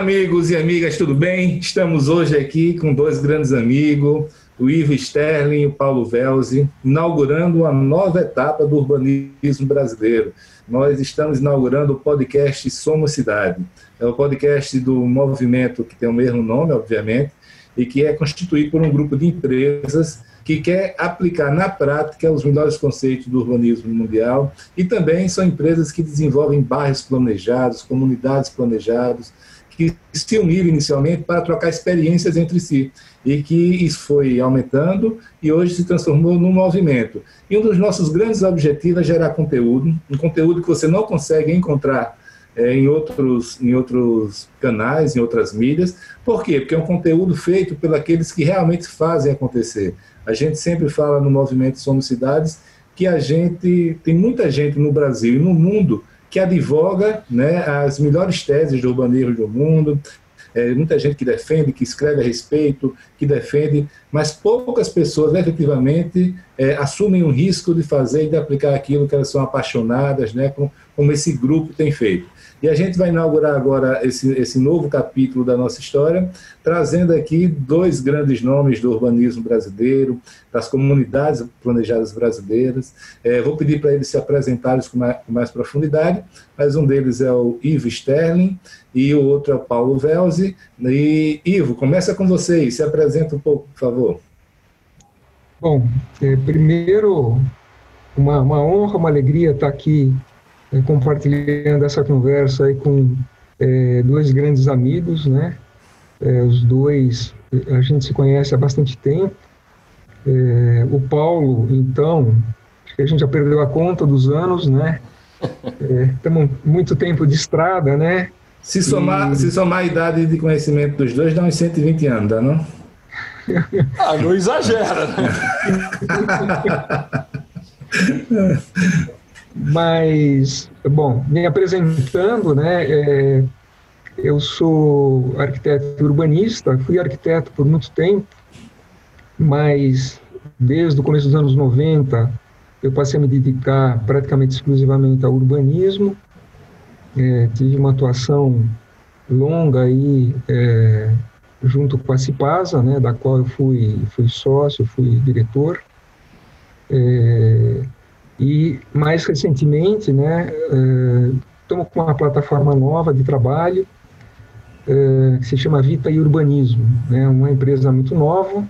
Amigos e amigas, tudo bem? Estamos hoje aqui com dois grandes amigos, o Ivo Sterling e o Paulo Velzi, inaugurando uma nova etapa do urbanismo brasileiro. Nós estamos inaugurando o podcast Somos Cidade. É o podcast do movimento que tem o mesmo nome, obviamente, e que é constituído por um grupo de empresas que quer aplicar na prática os melhores conceitos do urbanismo mundial e também são empresas que desenvolvem bairros planejados, comunidades planejadas, que se uniram inicialmente para trocar experiências entre si e que isso foi aumentando e hoje se transformou num movimento. E um dos nossos grandes objetivos é gerar conteúdo, um conteúdo que você não consegue encontrar é, em, outros, em outros canais, em outras mídias. Por quê? Porque é um conteúdo feito pelos que realmente fazem acontecer. A gente sempre fala no movimento Somos Cidades que a gente tem muita gente no Brasil e no mundo que advoga né, as melhores teses do urbanismo do mundo, é, muita gente que defende, que escreve a respeito, que defende, mas poucas pessoas efetivamente é, assumem o risco de fazer e de aplicar aquilo que elas são apaixonadas, né, como, como esse grupo tem feito. E a gente vai inaugurar agora esse, esse novo capítulo da nossa história, trazendo aqui dois grandes nomes do urbanismo brasileiro, das comunidades planejadas brasileiras. É, vou pedir para eles se apresentarem com mais, com mais, profundidade, mas um deles é o Ivo Sterling e o outro é o Paulo Velzi. E, Ivo, começa com você e se apresenta um pouco, por favor. Bom, é, primeiro, uma, uma honra, uma alegria estar aqui compartilhando essa conversa aí com é, dois grandes amigos, né? É, os dois, a gente se conhece há bastante tempo. É, o Paulo, então, acho que a gente já perdeu a conta dos anos, né? Estamos é, muito tempo de estrada, né? Se somar, e... se somar a idade de conhecimento dos dois, dá uns 120 anos, dá não? Ah, não exagera, né? Mas, bom, me apresentando, né, é, eu sou arquiteto urbanista, fui arquiteto por muito tempo, mas desde o começo dos anos 90 eu passei a me dedicar praticamente exclusivamente ao urbanismo, é, tive uma atuação longa aí é, junto com a Cipasa, né, da qual eu fui, fui sócio, fui diretor, é, e mais recentemente, né, estamos com uma plataforma nova de trabalho que se chama Vita e Urbanismo, né, uma empresa muito nova.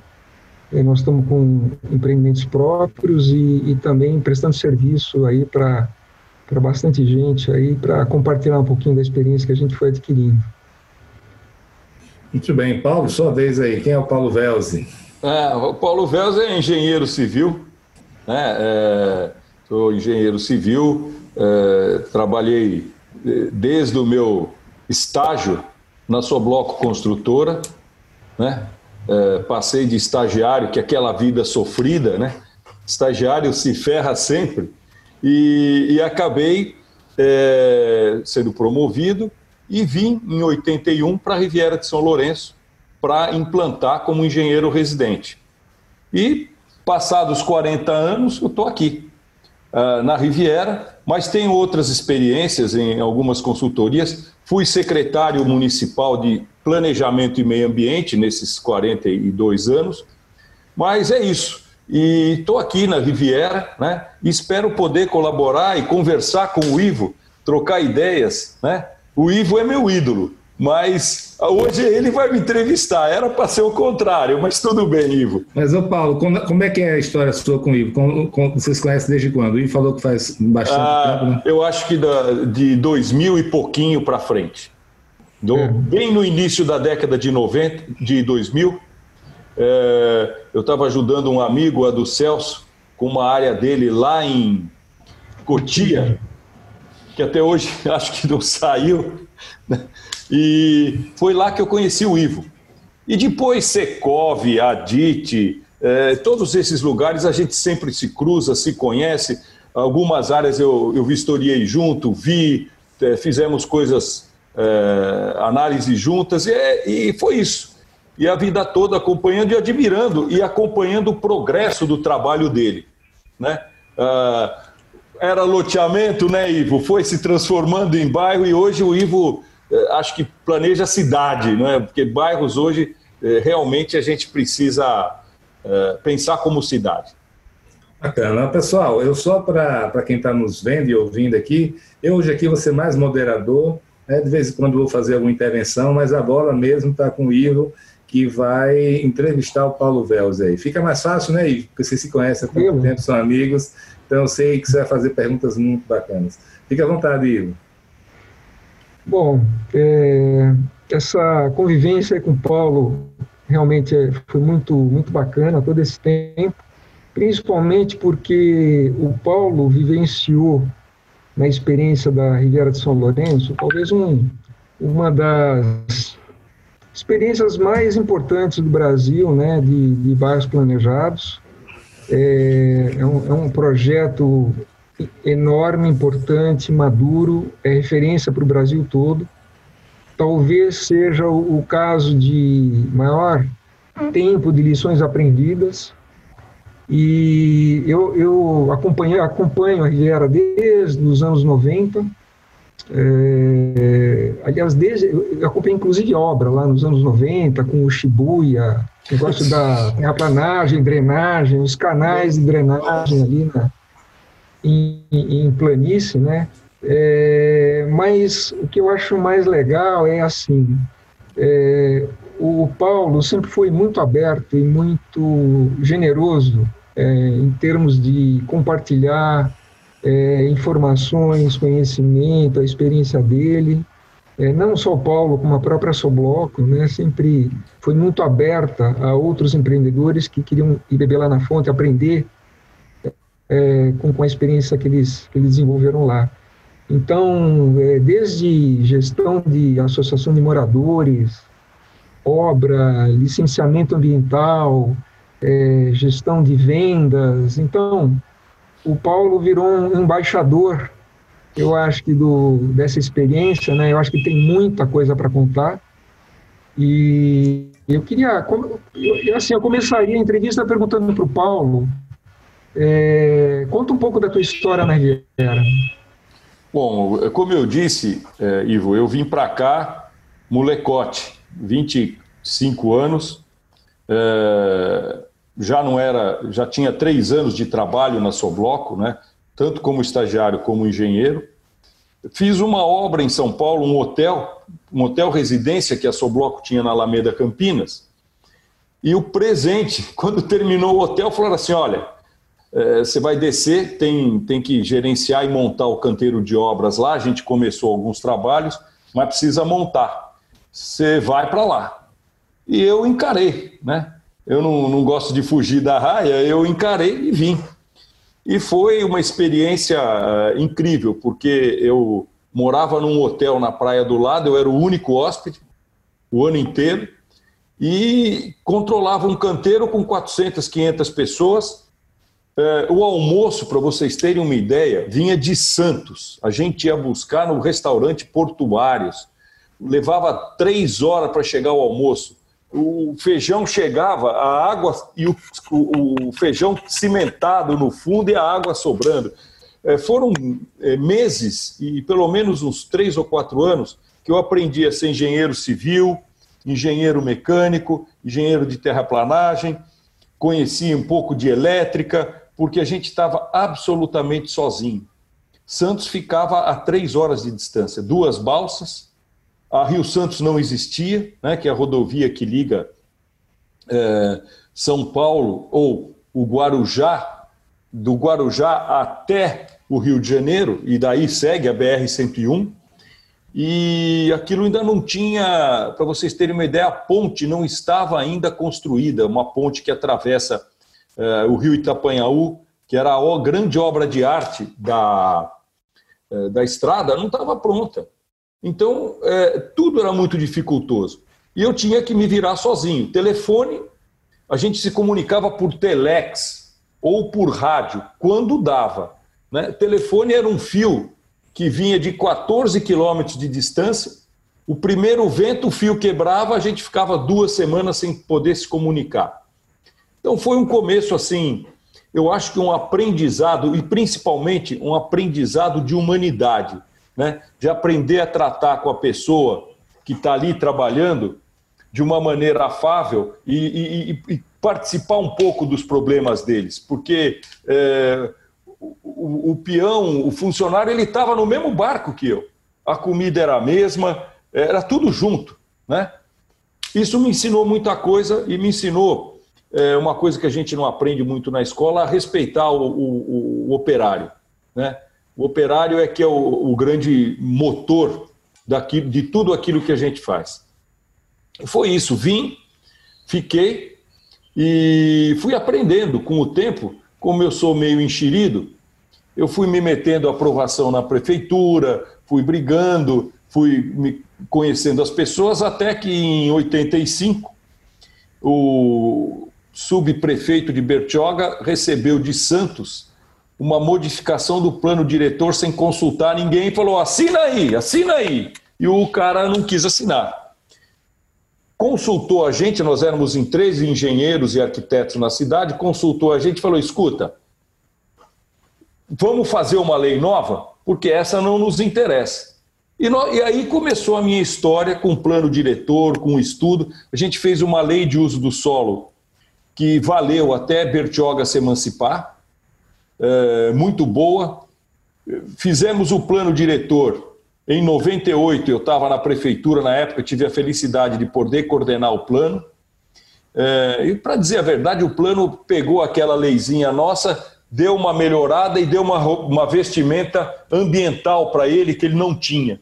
nós estamos com empreendimentos próprios e, e também prestando serviço aí para para bastante gente aí para compartilhar um pouquinho da experiência que a gente foi adquirindo. Muito bem, Paulo, sua vez aí. Quem é o Paulo Velzi? É, o Paulo Velzi é engenheiro civil, né? É, sou engenheiro civil, é, trabalhei é, desde o meu estágio na sua bloco construtora, né? É, passei de estagiário, que é aquela vida sofrida, né? Estagiário se ferra sempre, e, e acabei sendo promovido, e vim em 81 para a Riviera de São Lourenço para implantar como engenheiro residente. E, passados 40 anos, eu estou aqui, uh, na Riviera, mas tenho outras experiências em algumas consultorias. Fui secretário municipal de Planejamento e Meio Ambiente nesses 42 anos, mas é isso. E estou aqui na Riviera, né? Espero poder colaborar e conversar com o Ivo, trocar ideias, né? O Ivo é meu ídolo, mas hoje ele vai me entrevistar. Era para ser o contrário, mas tudo bem, Ivo. Mas, ô Paulo, como, como é que é a história sua com o Ivo? Como, como, vocês conhecem desde quando? O Ivo falou que faz bastante ah, tempo, né? Eu acho que da, de 2000 e pouquinho para frente. Do, é. Bem no início da década de 90, de 2000, é, eu estava ajudando um amigo, a do Celso, com uma área dele lá em Cotia, que até hoje acho que não saiu. E foi lá que eu conheci o Ivo. E depois Secov, Adit, é, todos esses lugares a gente sempre se cruza, se conhece. Algumas áreas eu, eu vistoriei junto, vi, é, fizemos coisas, é, análise juntas, e, e foi isso. E a vida toda acompanhando e admirando, e acompanhando o progresso do trabalho dele. Né? Ah, era loteamento, né, Ivo? Foi se transformando em bairro e hoje o Ivo eh, acho que planeja cidade, não é? Porque bairros hoje eh, realmente a gente precisa eh, pensar como cidade. Bacana. Pessoal, eu só para quem está nos vendo e ouvindo aqui, eu hoje aqui vou ser mais moderador, né? de vez em quando vou fazer alguma intervenção, mas a bola mesmo está com o Ivo, que vai entrevistar o Paulo Vels aí. Fica mais fácil, né, Ivo? Porque vocês se conhecem há tanto tempo, são amigos. Então eu sei que você vai fazer perguntas muito bacanas. Fique à vontade, Ivo. Bom, é, essa convivência com o Paulo realmente é, foi muito, muito bacana todo esse tempo, principalmente porque o Paulo vivenciou na experiência da Riviera de São Lourenço, talvez um, uma das experiências mais importantes do Brasil, né, de, de bairros planejados, é, é, um, é um projeto enorme, importante, maduro, é referência para o Brasil todo. Talvez seja o, o caso de maior tempo de lições aprendidas. E eu, eu acompanhei, acompanho a Riviera desde os anos 90. É, aliás, desde, eu acompanhei inclusive obra lá nos anos 90, com o Shibuya, negócio da terraplanagem, drenagem, os canais de drenagem ali na, em, em planície, né? É, mas o que eu acho mais legal é assim, é, o Paulo sempre foi muito aberto e muito generoso é, em termos de compartilhar é, informações, conhecimento, a experiência dele é, não só o Paulo, como a própria Sobloco, né, sempre foi muito aberta a outros empreendedores que queriam ir beber lá na fonte, aprender é, com, com a experiência que eles, que eles desenvolveram lá. Então, é, desde gestão de associação de moradores, obra, licenciamento ambiental, é, gestão de vendas. Então, o Paulo virou um embaixador eu acho que do, dessa experiência, né, eu acho que tem muita coisa para contar. E eu queria, eu, assim, eu começaria a entrevista perguntando para o Paulo, é, conta um pouco da tua história na Riviera. Bom, como eu disse, é, Ivo, eu vim para cá molecote, 25 anos, é, já não era, já tinha três anos de trabalho na Sobloco, né? tanto como estagiário como engenheiro. Fiz uma obra em São Paulo, um hotel, um hotel residência que a Sobloco tinha na Alameda Campinas. E o presente, quando terminou o hotel, falaram assim: olha, é, você vai descer, tem, tem que gerenciar e montar o canteiro de obras lá. A gente começou alguns trabalhos, mas precisa montar. Você vai para lá. E eu encarei, né? Eu não, não gosto de fugir da raia, eu encarei e vim. E foi uma experiência uh, incrível, porque eu morava num hotel na praia do lado, eu era o único hóspede o ano inteiro e controlava um canteiro com 400, 500 pessoas É, o almoço, para vocês terem uma ideia, vinha de Santos. A gente ia buscar no restaurante Portuários. Levava três horas para chegar o almoço. O feijão chegava, a água e o, o, o feijão cimentado no fundo e a água sobrando. É, foram é, meses e pelo menos uns três ou quatro anos que eu aprendi a ser engenheiro civil, engenheiro mecânico, engenheiro de terraplanagem, conheci um pouco de elétrica, porque a gente estava absolutamente sozinho. Santos ficava a três horas de distância, duas balsas. A Rio Santos não existia, né, que é a rodovia que liga é, São Paulo ou o Guarujá, do Guarujá até o Rio de Janeiro, e daí segue a BR-101. E aquilo ainda não tinha, para vocês terem uma ideia, a ponte não estava ainda construída, uma ponte que atravessa o rio Itapanhaú, que era a grande obra de arte da, é, da estrada, não estava pronta. Então, é, tudo era muito dificultoso. E eu tinha que me virar sozinho. Telefone, a gente se comunicava por telex ou por rádio, quando dava. Né? Telefone era um fio que vinha de 14 quilômetros de distância. O primeiro vento, o fio quebrava, a gente ficava duas semanas sem poder se comunicar. Então foi um começo assim, eu acho que um aprendizado, e principalmente um aprendizado de humanidade, né? de aprender a tratar com a pessoa que está ali trabalhando de uma maneira afável e, e, e, participar um pouco dos problemas deles, porque é, o, o, peão, o funcionário, ele estava no mesmo barco que eu. A comida era a mesma, era tudo junto, né? Isso me ensinou muita coisa e me ensinou é uma coisa que a gente não aprende muito na escola, a respeitar o, o, o operário. Né? O operário é que é o, o grande motor daquilo, de tudo aquilo que a gente faz. Foi isso, vim, fiquei e fui aprendendo com o tempo, como eu sou meio enxerido, eu fui me metendo aprovação na prefeitura, fui brigando, fui me conhecendo as pessoas, até que em 85 o, subprefeito de Bertioga recebeu de Santos uma modificação do plano diretor sem consultar ninguém e falou: assina aí, assina aí. E o cara não quis assinar. Consultou a gente, nós éramos em três engenheiros e arquitetos na cidade, consultou a gente e falou: escuta, vamos fazer uma lei nova, porque essa não nos interessa. E, nós, e, aí começou a minha história com plano diretor, com estudo. A gente fez uma lei de uso do solo que valeu até Bertioga se emancipar, é, muito boa. Fizemos o plano diretor em 98, eu estava na prefeitura na época, tive a felicidade de poder coordenar o plano. É, e para dizer a verdade, o plano pegou aquela leizinha nossa, deu uma melhorada e deu uma, uma vestimenta ambiental para ele que ele não tinha.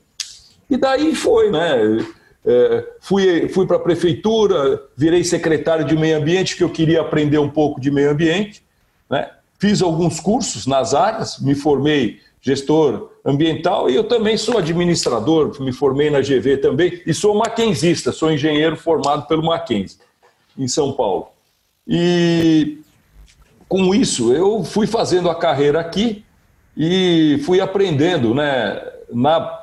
E daí foi, né? É, fui fui para a prefeitura, virei secretário de meio ambiente, que eu queria aprender um pouco de meio ambiente. Né? Fiz alguns cursos nas áreas, me formei gestor ambiental e eu também sou administrador, me formei na GV também e sou maquenzista, sou engenheiro formado pelo Mackenzie, em São Paulo. E com isso eu fui fazendo a carreira aqui e fui aprendendo né, na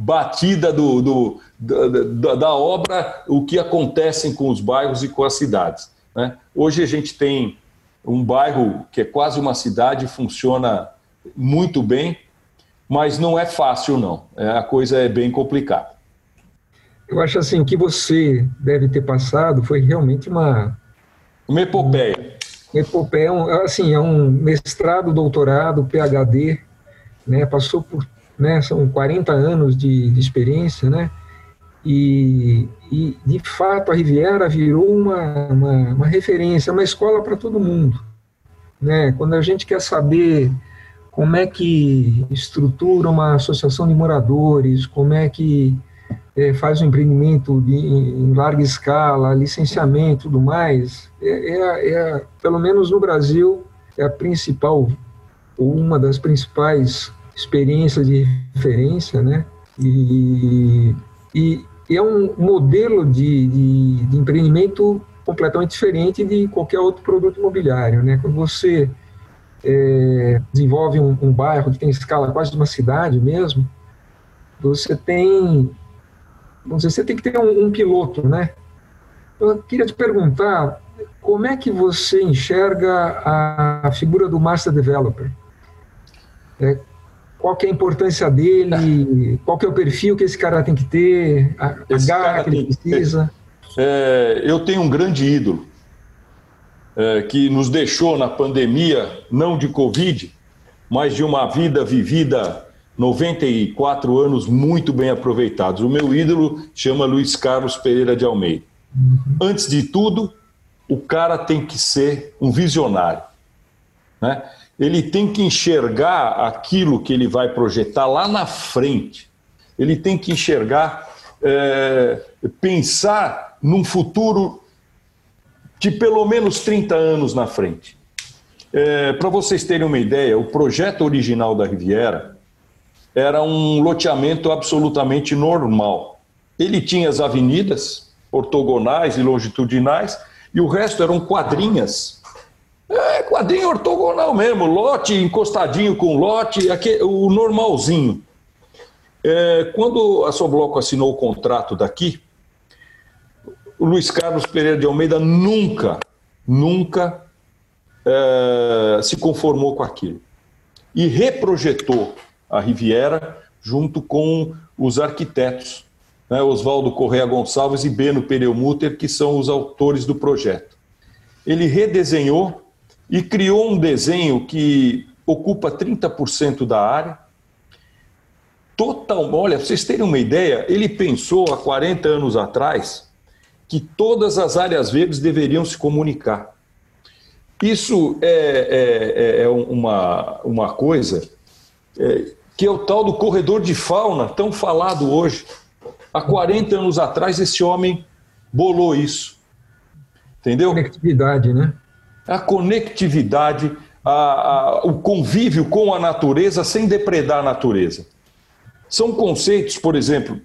batida do, do da, da, obra o que acontece com os bairros e com as cidades. Né? Hoje a gente tem um bairro que é quase uma cidade, funciona muito bem, mas não é fácil não. É, a coisa é bem complicada. Eu acho assim que você deve ter passado foi realmente uma uma epopeia. Uma epopeia, assim, é um mestrado, doutorado, PhD, né? Passou por, né? São 40 anos de, de experiência, né? E, e, de fato, a Riviera virou uma, uma, uma referência, uma escola para todo mundo. Né? Quando a gente quer saber como é que estrutura uma associação de moradores, como é que é, faz um empreendimento de, em larga escala, licenciamento e tudo mais, é, é, é, pelo menos no Brasil, é a principal, ou uma das principais experiências de referência, né? E, e, é um modelo de, de, de, empreendimento completamente diferente de qualquer outro produto imobiliário. Né? Quando você é, desenvolve um, um, bairro que tem escala quase de uma cidade mesmo, você tem, vamos dizer, você tem que ter um, um piloto, né? Eu queria te perguntar, como é que você enxerga a, figura do Master Developer? É, qual que é a importância dele? Qual que é o perfil que esse cara tem que ter? A, a garra que ele precisa? É, eu tenho um grande ídolo é, que nos deixou na pandemia, não de Covid, mas de uma vida vivida 94 anos muito bem aproveitados. O meu ídolo chama Luiz Carlos Pereira de Almeida. Antes de tudo, o cara tem que ser um visionário. Né? Ele tem que enxergar aquilo que ele vai projetar lá na frente. Ele tem que enxergar, é, pensar num futuro de pelo menos 30 anos na frente. É, Para vocês terem uma ideia, o projeto original da Riviera era um loteamento absolutamente normal. Ele tinha as avenidas ortogonais e longitudinais e o resto eram quadrinhas. É, quadrinho ortogonal mesmo, lote encostadinho com lote, aqui, o normalzinho. É, quando a Sobloco assinou o contrato daqui, o Luiz Carlos Pereira de Almeida nunca, nunca é, se conformou com aquilo. E reprojetou a Riviera junto com os arquitetos, né, Oswaldo Correa Gonçalves e Beno Perelmuter, que são os autores do projeto. Ele redesenhou e criou um desenho que ocupa 30% da área. Total, olha, para vocês terem uma ideia, ele pensou há 40 anos atrás que todas as áreas verdes deveriam se comunicar. Isso é, é, é, é uma, uma coisa é, que é o tal do corredor de fauna, tão falado hoje. Há 40 anos atrás, esse homem bolou isso. Entendeu? Conectividade, né? A conectividade, a, a, o convívio com a natureza sem depredar a natureza. São conceitos, por exemplo,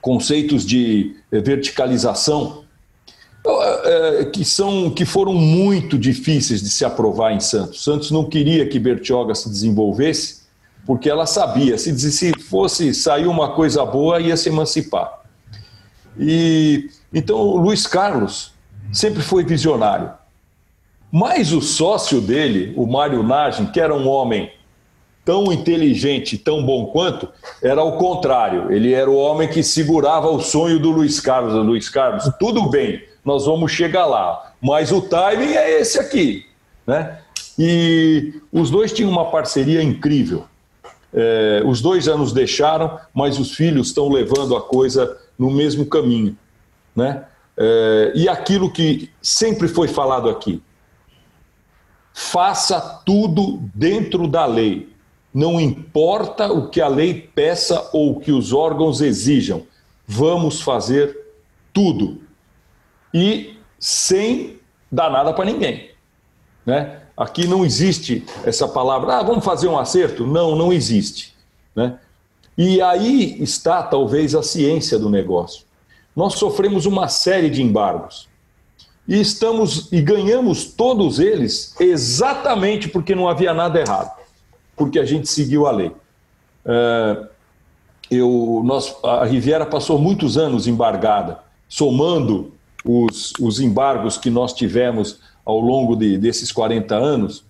conceitos de eh, verticalização eh, eh, que são que foram muito difíceis de se aprovar em Santos. Santos não queria que Bertioga se desenvolvesse, porque ela sabia se se fosse sair uma coisa boa ia se emancipar. E então Luiz Carlos sempre foi visionário. Mas o sócio dele, o Mário Nagem, que era um homem tão inteligente, tão bom quanto, era o contrário. Ele era o homem que segurava o sonho do Luiz Carlos. Luiz Carlos, tudo bem, nós vamos chegar lá, mas o timing é esse aqui, né? E os dois tinham uma parceria incrível. É, os dois anos deixaram, mas os filhos estão levando a coisa no mesmo caminho, né? É, e aquilo que sempre foi falado aqui: faça tudo dentro da lei não importa o que a lei peça ou o que os órgãos exijam, vamos fazer tudo. E sem dar nada para ninguém. Né? Aqui não existe essa palavra, ah, vamos fazer um acerto. Não, não existe. Né? E aí está talvez a ciência do negócio. Nós sofremos uma série de embargos. E estamos e ganhamos todos eles exatamente porque não havia nada errado porque a gente seguiu a lei. É, eu, nós, a Riviera passou muitos anos embargada, somando os, os embargos que nós tivemos ao longo de, desses 40 anos,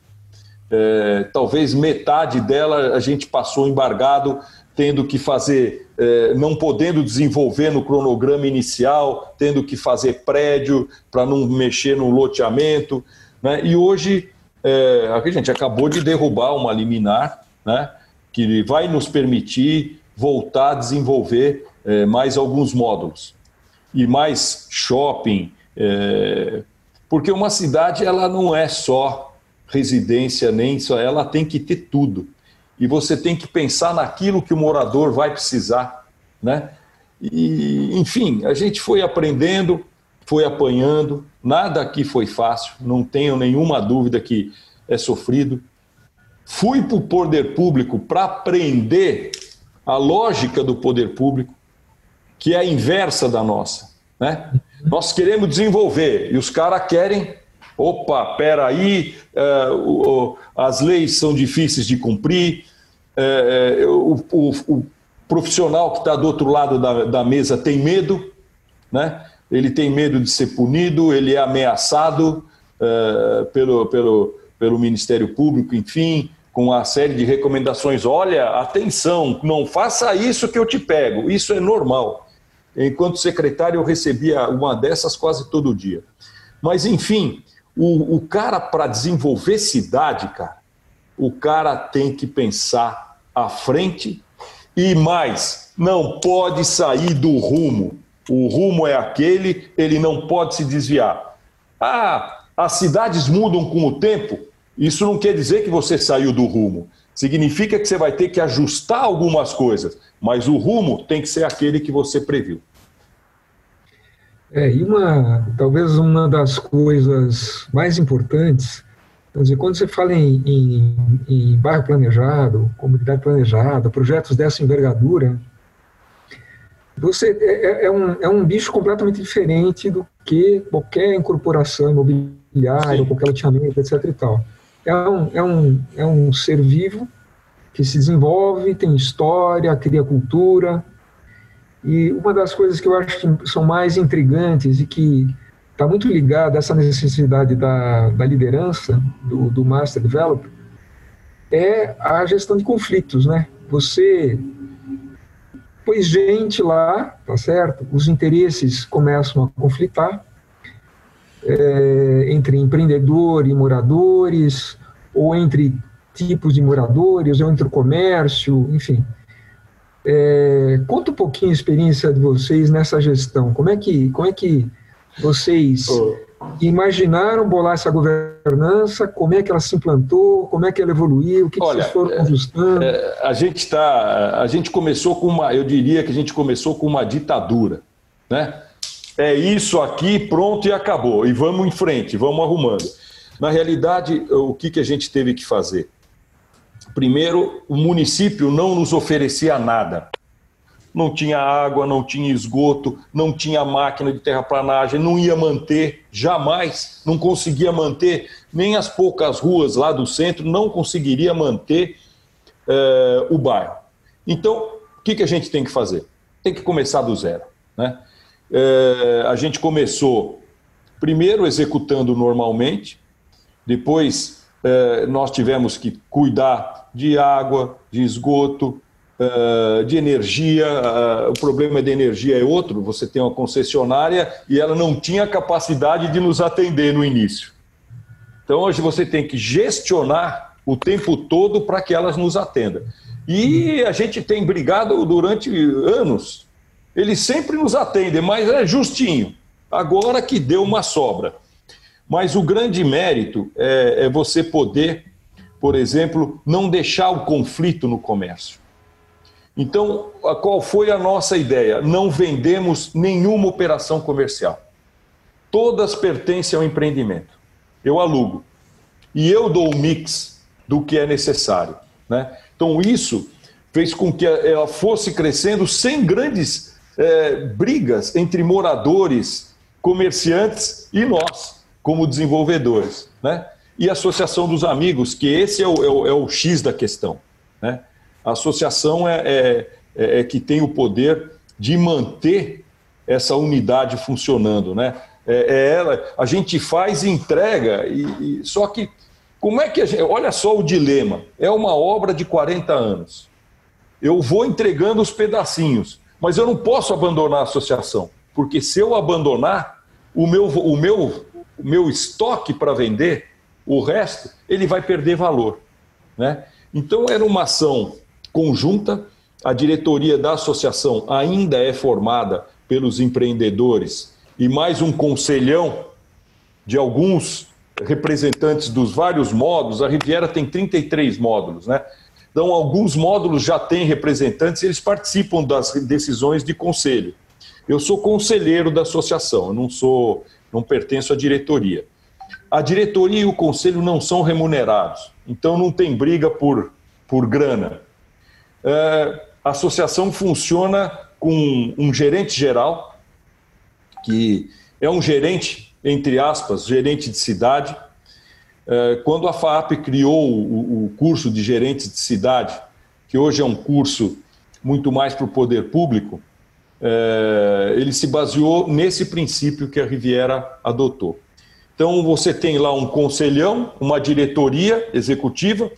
é, talvez metade dela a gente passou embargado, tendo que fazer, é, não podendo desenvolver no cronograma inicial, tendo que fazer prédio para não mexer no loteamento. Né? E hoje é, a gente acabou de derrubar uma liminar, né, que vai nos permitir voltar a desenvolver é, mais alguns módulos e mais shopping, porque uma cidade ela não é só residência nem só, ela tem que ter tudo e você tem que pensar naquilo que o morador vai precisar, né? E, enfim, a gente foi aprendendo, foi apanhando, nada aqui foi fácil, não tenho nenhuma dúvida que é sofrido. Fui para o poder público para aprender a lógica do poder público, que é a inversa da nossa. Né? Nós queremos desenvolver e os caras querem Opa, peraí, uh, as leis são difíceis de cumprir, uh, o, o, o, profissional que está do outro lado da, da mesa tem medo, né? ele tem medo de ser punido, ele é ameaçado pelo, pelo, pelo Ministério Público, enfim, com a série de recomendações. Olha, atenção, não faça isso que eu te pego. Isso é normal. Enquanto secretário, eu recebia uma dessas quase todo dia. Mas, enfim, o, o cara, para desenvolver cidade, cara, o cara tem que pensar à frente e mais, não pode sair do rumo. O rumo é aquele, ele não pode se desviar. Ah, as cidades mudam com o tempo. Isso não quer dizer que você saiu do rumo. Significa que você vai ter que ajustar algumas coisas, mas o rumo tem que ser aquele que você previu. É, e uma, talvez uma das coisas mais importantes, quer dizer, quando você fala em, em, em bairro planejado, comunidade planejada, projetos dessa envergadura, você é, é, é, um, é um bicho completamente diferente do que qualquer incorporação imobiliária, ou qualquer loteamento, etc. E tal. É, um, é, um, é um ser vivo que se desenvolve, tem história, cria cultura. E uma das coisas que eu acho que são mais intrigantes e que está muito ligada a essa necessidade da, da liderança, do, do Master Developer, é a gestão de conflitos, né? Você pôs gente lá, tá certo? Os interesses começam a conflitar é, entre empreendedor e moradores, ou entre tipos de moradores, ou entre o comércio, enfim. É, conta um pouquinho a experiência de vocês nessa gestão. Como é que, como é que vocês imaginaram bolar essa governança? Como é que ela se implantou? Como é que ela evoluiu? O que, Olha, que vocês foram é, ajustando? É, a gente está, a gente começou com uma, eu diria que a gente começou com uma ditadura, né? É isso aqui, pronto e acabou. E vamos em frente, vamos arrumando. Na realidade, o que, que a gente teve que fazer? Primeiro, o município não nos oferecia nada não tinha água, não tinha esgoto, não tinha máquina de terraplanagem, não ia manter, jamais, não conseguia manter, nem as poucas ruas lá do centro, não conseguiria manter uh, o bairro. Então, o que, que a gente tem que fazer? Tem que começar do zero. Né? Uh, a gente começou, primeiro, executando normalmente, depois uh, nós tivemos que cuidar de água, de esgoto, uh, de energia, uh, o problema de energia é outro, você tem uma concessionária e ela não tinha capacidade de nos atender no início. Então hoje você tem que gestionar o tempo todo para que elas nos atendam. E a gente tem brigado durante anos. Eles sempre nos atendem, mas é justinho. Agora que deu uma sobra. Mas o grande mérito é, é você poder, por exemplo, não deixar o conflito no comércio. Então, qual foi a nossa ideia? Não vendemos nenhuma operação comercial. Todas pertencem ao empreendimento. Eu alugo. E eu dou o mix do que é necessário. Né? Então, isso fez com que ela fosse crescendo sem grandes é, brigas entre moradores, comerciantes e nós, como desenvolvedores. Né? E Associação dos Amigos, que esse é o, é o, é o X da questão. Né? A associação é, é, é, é que tem o poder de manter essa unidade funcionando, né? É, é ela, a gente faz entrega, e, e, só que como é que a gente. Olha só o dilema: é uma obra de 40 anos. Eu vou entregando os pedacinhos, mas eu não posso abandonar a associação, porque se eu abandonar, o meu, o meu, o meu estoque para vender, o resto, ele vai perder valor. Né? Então, era uma ação conjunta. A diretoria da associação ainda é formada pelos empreendedores e mais um conselhão de alguns representantes dos vários módulos. A Riviera tem 33 módulos, né? Então, alguns módulos já têm representantes e eles participam das decisões de conselho. Eu sou conselheiro da associação, eu não sou, não pertenço à diretoria. A diretoria e o conselho não são remunerados, então não tem briga por, por grana. É, a associação funciona com um gerente geral, que é um gerente, entre aspas, gerente de cidade. É, quando a FAP criou o curso de gerentes de cidade, que hoje é um curso muito mais para o poder público, é, ele se baseou nesse princípio que a Riviera adotou. Então, você tem lá um conselhão, uma diretoria executiva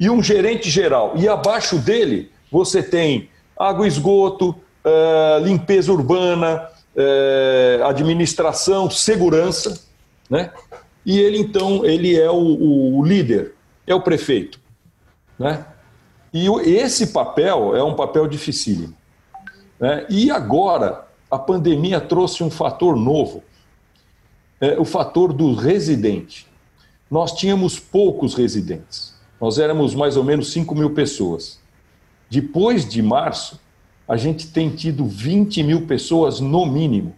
e um gerente geral. E abaixo dele, você tem água e esgoto, é, limpeza urbana, é, administração, segurança, né? E ele, então, ele é o, o líder, é o prefeito, né? E esse papel é um papel dificílimo. Né? E agora, a pandemia trouxe um fator novo, é, o fator do residente. Nós tínhamos poucos residentes, nós éramos mais ou menos 5 mil pessoas. Depois de março, a gente tem tido 20 mil pessoas no mínimo,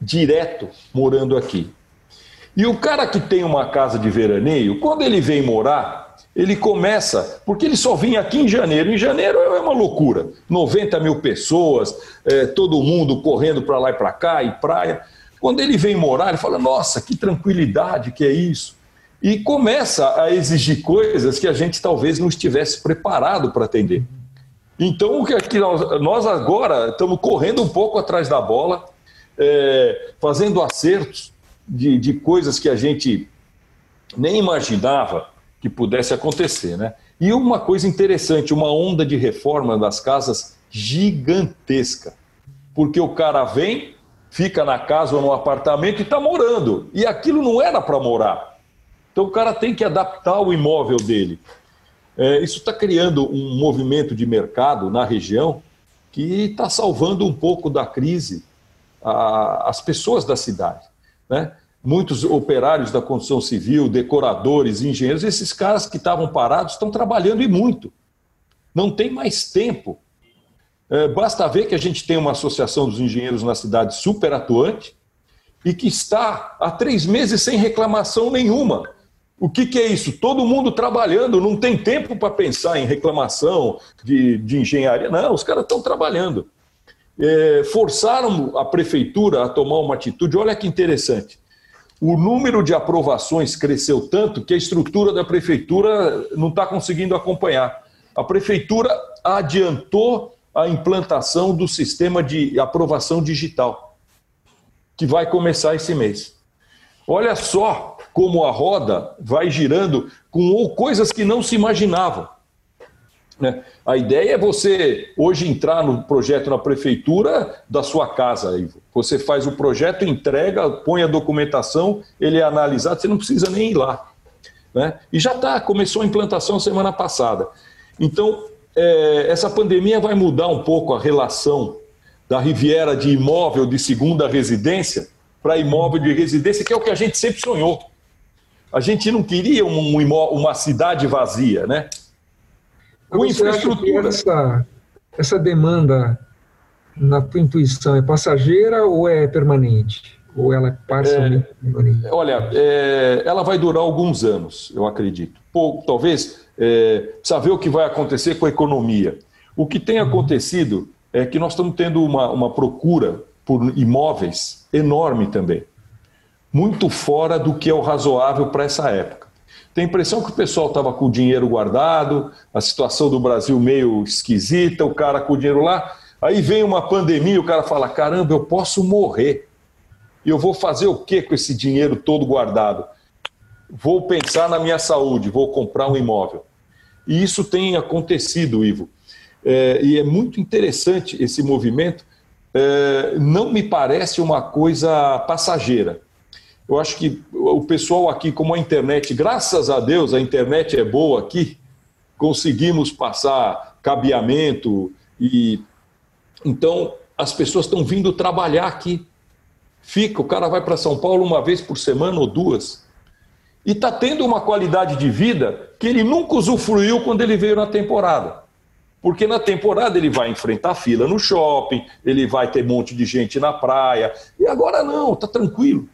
direto, morando aqui. E o cara que tem uma casa de veraneio, quando ele vem morar, ele começa, porque ele só vinha aqui em janeiro. Em janeiro é uma loucura: 90 mil pessoas, é, todo mundo correndo para lá e para cá, e praia. Quando ele vem morar, ele fala: Nossa, que tranquilidade que é isso. E começa a exigir coisas que a gente talvez não estivesse preparado para atender. Então, o que aqui nós, nós agora estamos correndo um pouco atrás da bola, é, fazendo acertos de, de coisas que a gente nem imaginava que pudesse acontecer, né? E uma coisa interessante, uma onda de reforma das casas gigantesca, porque o cara vem, fica na casa ou no apartamento e está morando, e aquilo não era para morar. Então o cara tem que adaptar o imóvel dele. É, isso está criando um movimento de mercado na região que está salvando um pouco da crise a, as pessoas da cidade, né? muitos operários da construção civil, decoradores, engenheiros, esses caras que estavam parados estão trabalhando e muito. Não tem mais tempo. É, basta ver que a gente tem uma associação dos engenheiros na cidade super atuante e que está há três meses sem reclamação nenhuma. O que, que é isso? Todo mundo trabalhando, não tem tempo para pensar em reclamação de, de engenharia. Não, os caras estão trabalhando. É, forçaram a prefeitura a tomar uma atitude. Olha que interessante o número de aprovações cresceu tanto que a estrutura da prefeitura não está conseguindo acompanhar. A prefeitura adiantou a implantação do sistema de aprovação digital, que vai começar esse mês. Olha só como a roda vai girando com coisas que não se imaginavam. Né? A ideia é você hoje entrar no projeto na prefeitura da sua casa. Ivo. Você faz o projeto, entrega, põe a documentação, ele é analisado, você não precisa nem ir lá. Né? E já está, começou a implantação semana passada. Então, é, essa pandemia vai mudar um pouco a relação da Riviera de imóvel de segunda residência para imóvel de residência, que é o que a gente sempre sonhou. A gente não queria um, uma cidade vazia, né? com infraestrutura. Essa, essa demanda, na tua intuição, é passageira ou é permanente? Ou ela é parcialmente é, permanente? Olha, é, ela vai durar alguns anos, eu acredito. Pouco, talvez, é, precisa ver o que vai acontecer com a economia. O que tem acontecido é que nós estamos tendo uma, uma procura por imóveis enorme também. Muito fora do que é o razoável para essa época. Tem a impressão que o pessoal estava com o dinheiro guardado, a situação do Brasil meio esquisita, o cara com o dinheiro lá. Aí vem uma pandemia e o cara fala: caramba, eu posso morrer. E eu vou fazer o que com esse dinheiro todo guardado? Vou pensar na minha saúde, vou comprar um imóvel. E isso tem acontecido, Ivo. É, e é muito interessante esse movimento. É, não me parece uma coisa passageira. Eu acho que o pessoal aqui, como a internet, graças a Deus, a internet é boa aqui, conseguimos passar cabeamento e então as pessoas estão vindo trabalhar aqui. Fica, o cara vai para São Paulo uma vez por semana ou duas. E está tendo uma qualidade de vida que ele nunca usufruiu quando ele veio na temporada. Porque na temporada ele vai enfrentar fila no shopping, ele vai ter um monte de gente na praia. E agora não, está tranquilo.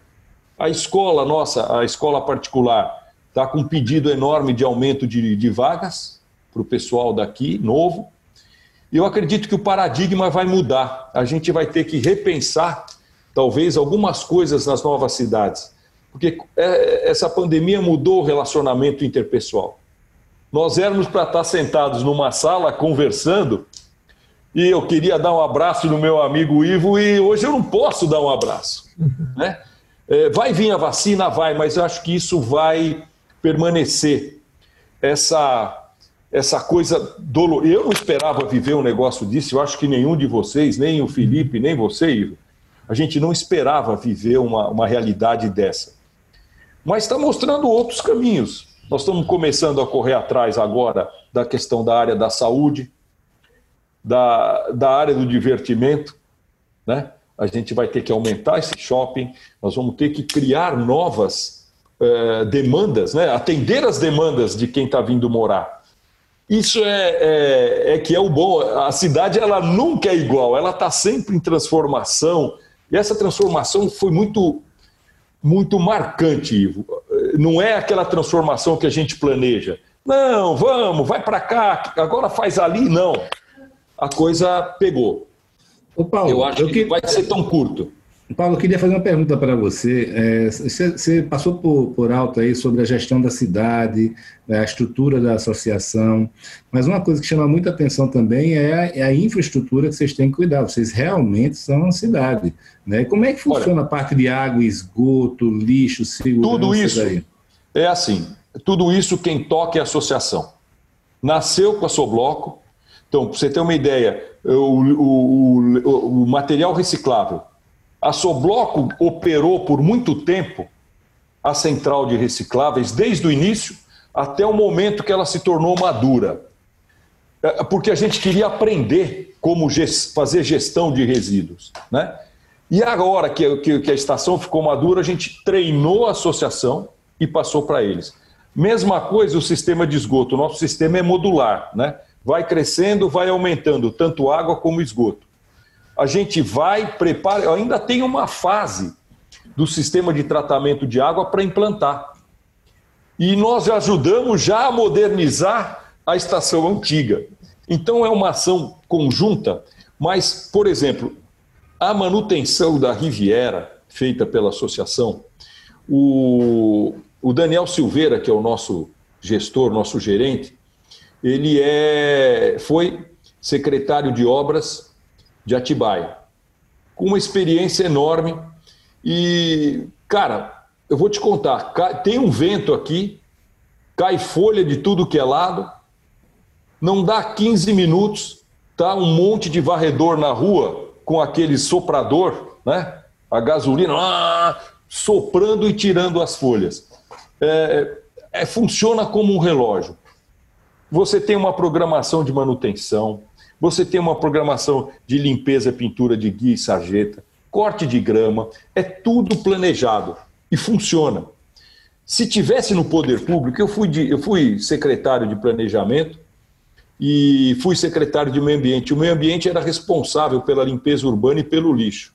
A escola nossa, a escola particular, está com um pedido enorme de aumento de, de vagas para o pessoal daqui, novo. E eu acredito que o paradigma vai mudar. A gente vai ter que repensar talvez algumas coisas nas novas cidades, porque é, essa pandemia mudou o relacionamento interpessoal. Nós éramos para estar sentados numa sala conversando e eu queria dar um abraço no meu amigo Ivo e hoje eu não posso dar um abraço. Né? É, vai vir a vacina? Vai, mas eu acho que isso vai permanecer. Essa, essa coisa dolorosa. Eu não esperava viver um negócio disso, eu acho que nenhum de vocês, nem o Felipe, nem você, Ivo, a gente não esperava viver uma, uma realidade dessa. Mas está mostrando outros caminhos. Nós estamos começando a correr atrás agora da questão da área da saúde, da, da área do divertimento, né? A gente vai ter que aumentar esse shopping, nós vamos ter que criar novas eh, demandas, né? atender as demandas de quem está vindo morar. Isso é, é, é, que é o bom. A cidade ela nunca é igual, ela está sempre em transformação. E essa transformação foi muito, muito marcante, Ivo. Não é aquela transformação que a gente planeja. Não, vamos, vai para cá, agora faz ali. Não a coisa pegou. Ô Paulo, eu acho eu que, que vai ser tão curto. Paulo, eu queria fazer uma pergunta para você. É, você, você, passou por, por, alto aí sobre a gestão da cidade, né, a estrutura da associação, mas uma coisa que chama muita atenção também é a, é a infraestrutura que vocês têm que cuidar. Vocês realmente são uma cidade. Né? Como é que funciona Olha, a parte de água, esgoto, lixo, segurança? Tudo isso é assim. Tudo isso quem toca é a associação. Nasceu com a Sobloco, então, para você ter uma ideia, o, o, o, o material reciclável. A Sobloco operou por muito tempo a central de recicláveis, desde o início até o momento que ela se tornou madura. É, porque a gente queria aprender como fazer gestão de resíduos. Né? E agora que, que, que a estação ficou madura, a gente treinou a associação e passou para eles. Mesma coisa o sistema de esgoto. O nosso sistema é modular. Né? vai crescendo, vai aumentando tanto água como esgoto. A gente vai preparar, ainda tem uma fase do sistema de tratamento de água para implantar. E nós ajudamos já a modernizar a estação antiga. Então é uma ação conjunta, mas, por exemplo, a manutenção da Riviera, feita pela associação, o, o Daniel Silveira, que é o nosso gestor, nosso gerente, ele é, foi secretário de obras de Atibaia, com uma experiência enorme. E, cara, eu vou te contar: tem um vento aqui, cai folha de tudo que é lado, não dá 15 minutos, tá um monte de varredor na rua com aquele soprador, né? A gasolina ah, soprando e tirando as folhas. É, é, funciona como um relógio você tem uma programação de manutenção, você tem uma programação de limpeza, pintura de guia e sarjeta, corte de grama, é tudo planejado e funciona. Se tivesse no poder público, eu fui, de, eu fui secretário de planejamento e fui secretário de meio ambiente. O meio ambiente era responsável pela limpeza urbana e pelo lixo.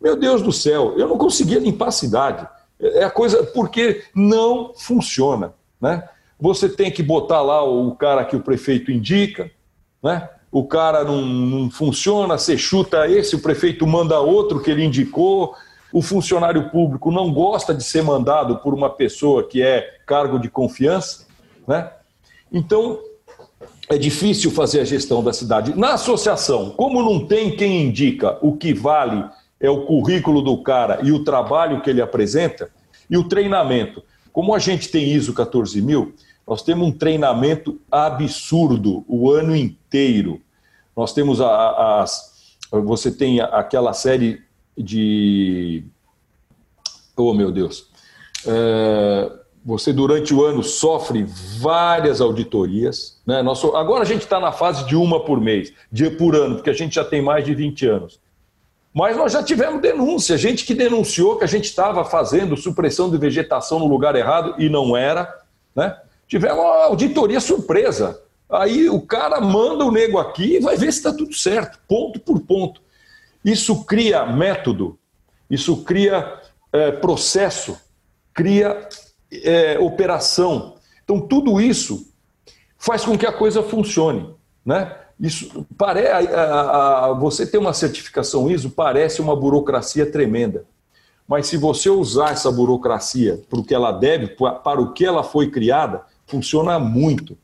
Meu Deus do céu, eu não conseguia limpar a cidade. É a coisa porque não funciona, né? você tem que botar lá o cara que o prefeito indica, né? O cara não, não funciona, você chuta esse, o prefeito manda outro que ele indicou, o funcionário público não gosta de ser mandado por uma pessoa que é cargo de confiança, né? Então, é difícil fazer a gestão da cidade. Na associação, como não tem quem indica, o que vale é o currículo do cara e o trabalho que ele apresenta e o treinamento. Como a gente tem ISO 14000, nós temos um treinamento absurdo o ano inteiro. Nós temos a, as. Você tem aquela série de. Oh, meu Deus. É, você, durante o ano, sofre várias auditorias. Né? Nós, agora a gente está na fase de uma por mês, dia por ano, porque a gente já tem mais de 20 anos. Mas nós já tivemos denúncia, gente que denunciou que a gente estava fazendo supressão de vegetação no lugar errado e não era. Né? Tivemos uma auditoria surpresa. Aí o cara manda o nego aqui e vai ver se está tudo certo, ponto por ponto. Isso cria método, isso cria é, processo, cria é, operação. Então, tudo isso faz com que a coisa funcione. Né? Isso pare, a, a, você ter uma certificação ISO parece uma burocracia tremenda. Mas se você usar essa burocracia para o que ela deve, para o que ela foi criada, funciona muito.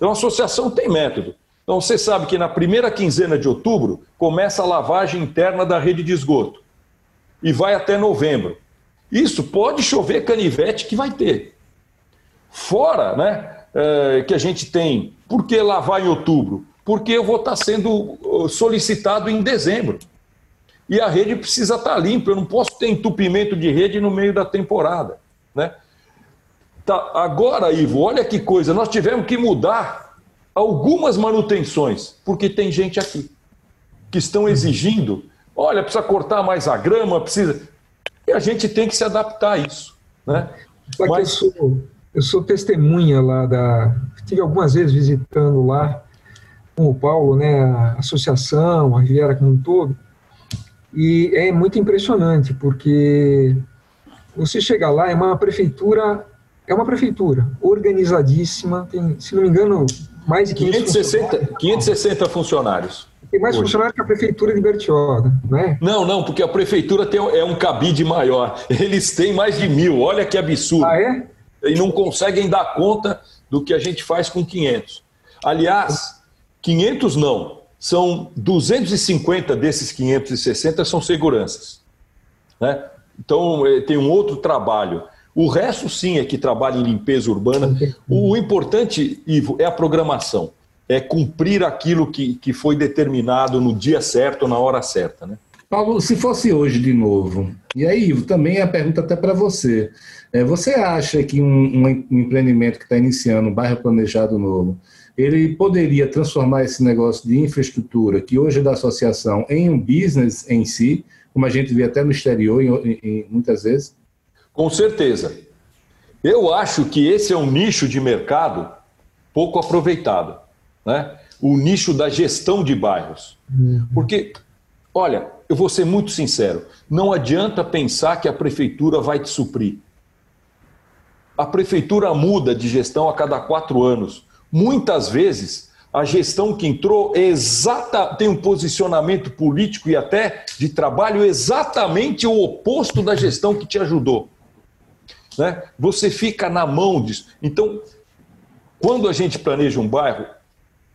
Então a associação tem método. Então você sabe que na primeira quinzena de outubro começa a lavagem interna da rede de esgoto e vai até novembro. Isso pode chover canivete que vai ter. Fora, né, é, que a gente tem, por que lavar em outubro? Porque eu vou estar sendo uh, solicitado em dezembro. E a rede precisa estar limpa, eu não posso ter entupimento de rede no meio da temporada. Né? Tá, agora, Ivo, olha que coisa, nós tivemos que mudar algumas manutenções, porque tem gente aqui que estão exigindo, olha, precisa cortar mais a grama, precisa. E a gente tem que se adaptar a isso. Né? Mas... eu, sou, eu sou testemunha lá da. Estive algumas vezes visitando lá com o Paulo, né, a associação, a Riviera como um todo. E é muito impressionante, porque você chega lá, é uma prefeitura, é uma prefeitura organizadíssima, tem, se não me engano, mais de 560, funcionários. 560 funcionários. Tem mais hoje. funcionários que a prefeitura de Bertioga, né? Não, não, porque a prefeitura tem, é um cabide maior. Eles têm mais de mil, olha que absurdo. Ah, é? E não conseguem dar conta do que a gente faz com 500. Aliás, 500 não, são 250 desses 560 são seguranças. Né? Então, eh, tem um outro trabalho. O resto, sim, é que trabalha em limpeza urbana. O importante, Ivo, é a programação. É cumprir aquilo que, que foi determinado no dia certo, na hora certa. Né? Paulo, se fosse hoje de novo, e aí, Ivo, também é a pergunta até para você. É, você acha que um, um empreendimento que está iniciando, um bairro planejado novo, ele poderia transformar esse negócio de infraestrutura, que hoje é da associação, em um business em si, como a gente vê até no exterior, em, em, muitas vezes? Com certeza. Eu acho que esse é um nicho de mercado pouco aproveitado. Né? O nicho da gestão de bairros. Uhum. Porque, olha, eu vou ser muito sincero, não adianta pensar que a prefeitura vai te suprir. A prefeitura muda de gestão a cada quatro anos. Muitas vezes, a gestão que entrou é exata, tem um posicionamento político e até de trabalho exatamente o oposto da gestão que te ajudou. Né? Você fica na mão disso. Então, quando a gente planeja um bairro,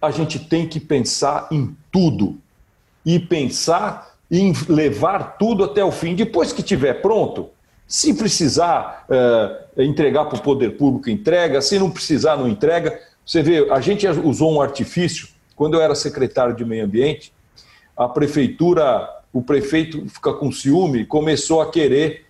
a gente tem que pensar em tudo e pensar em levar tudo até o fim. Depois que estiver pronto, se precisar é, entregar para o poder público, entrega. Se não precisar, não entrega. Você vê, a gente usou um artifício. Quando eu era secretário de meio ambiente, a prefeitura, o prefeito fica com ciúme, começou a querer.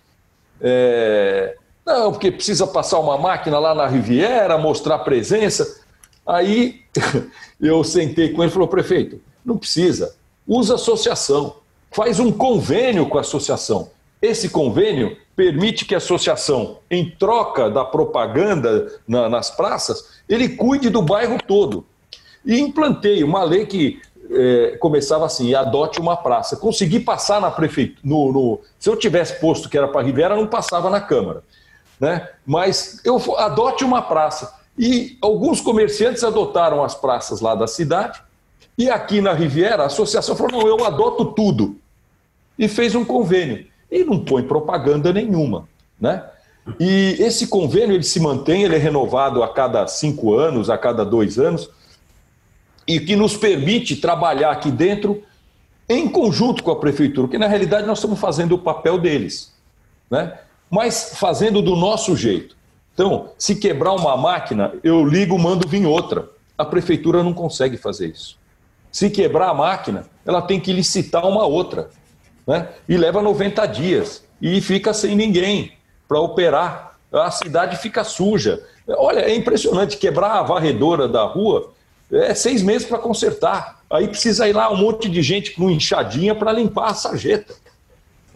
É, não, porque precisa passar uma máquina lá na Riviera, mostrar presença. Aí eu sentei com ele e falou: prefeito, não precisa, usa associação, faz um convênio com a associação. Esse convênio permite que a associação, em troca da propaganda na, nas praças, ele cuide do bairro todo. E implantei uma lei que é, começava assim: adote uma praça. Consegui passar na prefeitura. No, no, se eu tivesse posto que era para Riviera, não passava na Câmara. Né? Mas eu adote uma praça. E alguns comerciantes adotaram as praças lá da cidade. E aqui na Riviera, a associação falou: não, eu adoto tudo. E fez um convênio e não põe propaganda nenhuma, né? E esse convênio ele se mantém, ele é renovado a cada cinco anos, a cada dois anos, e que nos permite trabalhar aqui dentro em conjunto com a prefeitura, porque na realidade nós estamos fazendo o papel deles, né? Mas fazendo do nosso jeito. Então, se quebrar uma máquina, eu ligo, mando vir outra. A prefeitura não consegue fazer isso. Se quebrar a máquina, ela tem que licitar uma outra né? e leva 90 dias e fica sem ninguém para operar. A cidade fica suja. Olha, é impressionante quebrar a varredora da rua é seis meses para consertar. Aí precisa ir lá um monte de gente com enxadinha para limpar a sarjeta.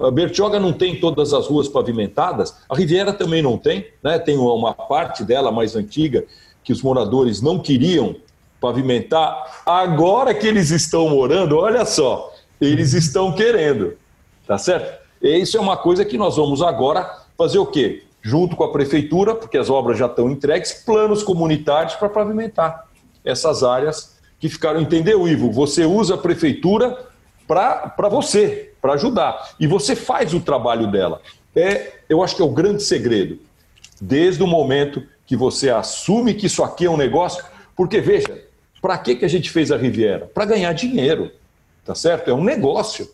A Bertioga não tem todas as ruas pavimentadas, a Riviera também não tem, né? tem uma parte dela mais antiga que os moradores não queriam pavimentar. Agora que eles estão morando, olha só, eles estão querendo. Tá certo? E isso é uma coisa que nós vamos agora fazer o quê? Junto com a prefeitura, porque as obras já estão entregues, planos comunitários para pavimentar essas áreas que ficaram, entendeu, Ivo? Você usa a prefeitura para você, para ajudar. E você faz o trabalho dela. É, eu acho que é o grande segredo. Desde o momento que você assume que isso aqui é um negócio, porque veja, para que, que a gente fez a Riviera? Para ganhar dinheiro, tá certo? É um negócio.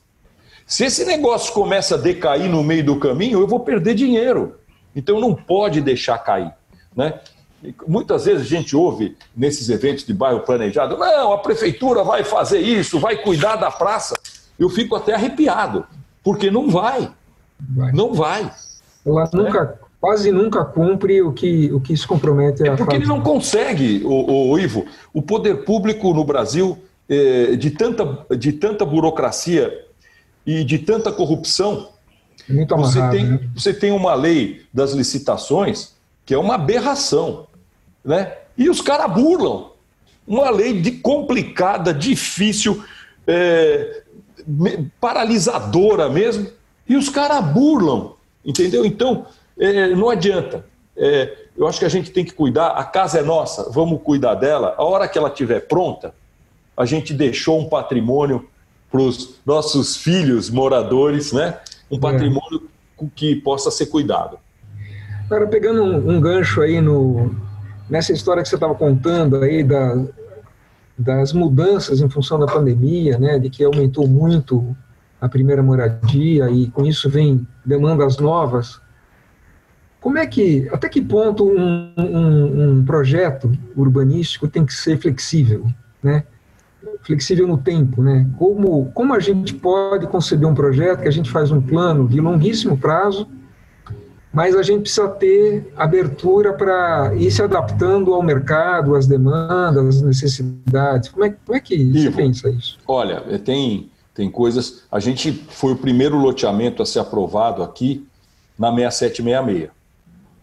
Se esse negócio começa a decair no meio do caminho, eu vou perder dinheiro. Então não pode deixar cair. Né? Muitas vezes a gente ouve nesses eventos de bairro planejado, não, a prefeitura vai fazer isso, vai cuidar da praça. Eu fico até arrepiado, porque não vai. vai. Não vai. Ela né? nunca, quase nunca cumpre o que, o que se compromete a é Porque fazer. ele não consegue, o, o, Ivo. O poder público no Brasil, é, de, tanta, de tanta burocracia e de tanta corrupção, Muito amarrado, você, tem, né? você tem uma lei das licitações que é uma aberração. Né? E os caras burlam. Uma lei de complicada, difícil, é, paralisadora mesmo, e os caras burlam, entendeu? Então, é, não adianta. É, eu acho que a gente tem que cuidar, a casa é nossa, vamos cuidar dela. A hora que ela estiver pronta, a gente deixou um patrimônio para os nossos filhos moradores, né? Um é. patrimônio é. que possa ser cuidado. Agora, pegando um, um gancho aí no, nessa história que você estava contando aí da, das mudanças em função da pandemia, né, de que aumentou muito a primeira moradia e com isso vem demandas novas. Como é que, até que ponto um, um, um projeto urbanístico tem que ser flexível, né? Flexível no tempo, né? Como, como a gente pode conceber um projeto que a gente faz um plano de longuíssimo prazo mas a gente precisa ter abertura para ir se adaptando ao mercado, às demandas, às necessidades. Como é, como é que Ivo, você pensa isso? Olha, tem, tem coisas. A gente foi o primeiro loteamento a ser aprovado aqui na 6766.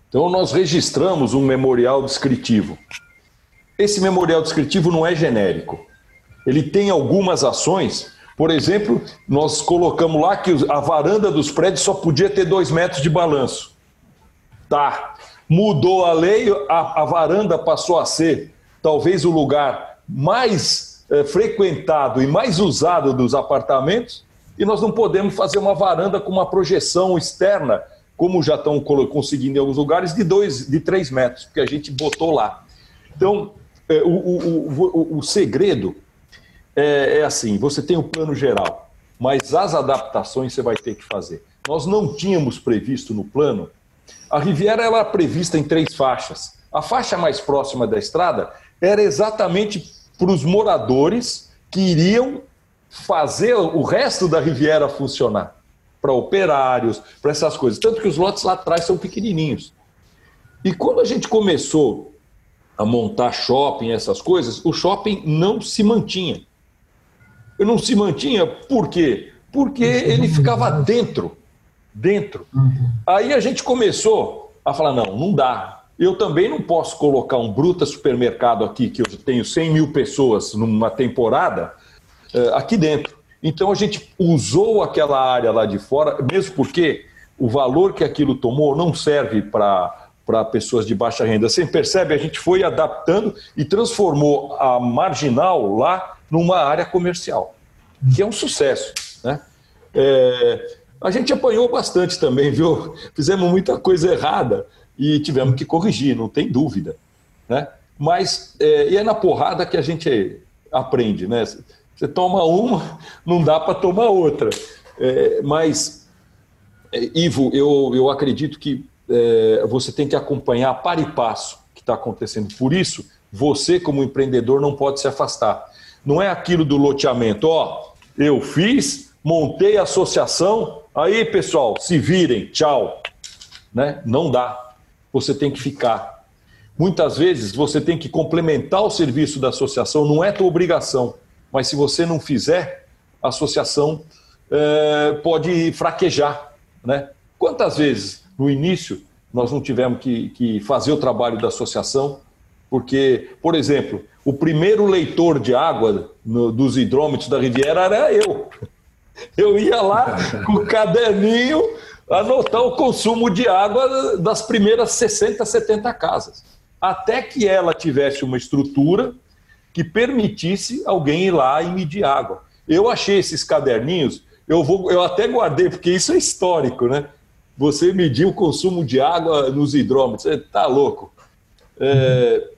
Então, nós registramos um memorial descritivo. Esse memorial descritivo não é genérico. Ele tem algumas ações. Por exemplo, nós colocamos lá que a varanda dos prédios só podia ter dois metros de balanço. Tá. Mudou a lei, a, a varanda passou a ser talvez o lugar mais é, frequentado e mais usado dos apartamentos, e nós não podemos fazer uma varanda com uma projeção externa, como já estão conseguindo em alguns lugares, de dois, de três metros, porque a gente botou lá. Então, é, o, o, o, o, segredo é, é assim: você tem o plano geral, mas as adaptações você vai ter que fazer. Nós não tínhamos previsto no plano a Riviera era é prevista em três faixas. A faixa mais próxima da estrada era exatamente para os moradores que iriam fazer o resto da Riviera funcionar, para operários, para essas coisas. Tanto que os lotes lá atrás são pequenininhos. E quando a gente começou a montar shopping, essas coisas, o shopping não se mantinha. Não se mantinha por quê? Porque ele ficava dentro dentro. Uhum. Aí a gente começou a falar: não, não dá. Eu também não posso colocar um bruta supermercado aqui, que eu tenho 100 mil pessoas numa temporada, eh, aqui dentro. Então a gente usou aquela área lá de fora, mesmo porque o valor que aquilo tomou não serve para para pessoas de baixa renda. Você percebe? A gente foi adaptando e transformou a marginal lá numa área comercial, que é um sucesso. Né? É, a gente apanhou bastante também, viu? Fizemos muita coisa errada e tivemos que corrigir, não tem dúvida. Né? Mas é, é na porrada que a gente aprende, né? Você toma uma, não dá para tomar outra. É, mas, é, Ivo, eu, eu acredito que é, você tem que acompanhar para e passo o que está acontecendo. Por isso, você, como empreendedor, não pode se afastar. Não é aquilo do loteamento, ó, eu fiz, montei a associação, Aí, pessoal, se virem, tchau. Né? Não dá. Você tem que ficar. Muitas vezes você tem que complementar o serviço da associação, não é tua obrigação. Mas se você não fizer, a associação é, pode fraquejar. Né? Quantas vezes no início nós não tivemos que, que fazer o trabalho da associação? Porque, por exemplo, o primeiro leitor de água no, dos hidrômetros da Riviera era eu. Eu ia lá com o caderninho anotar o consumo de água das primeiras 60, 70 casas. Até que ela tivesse uma estrutura que permitisse alguém ir lá e medir água. Eu achei esses caderninhos, eu, vou, eu até guardei, porque isso é histórico, né? Você medir o consumo de água nos hidrômetros, você tá louco. É,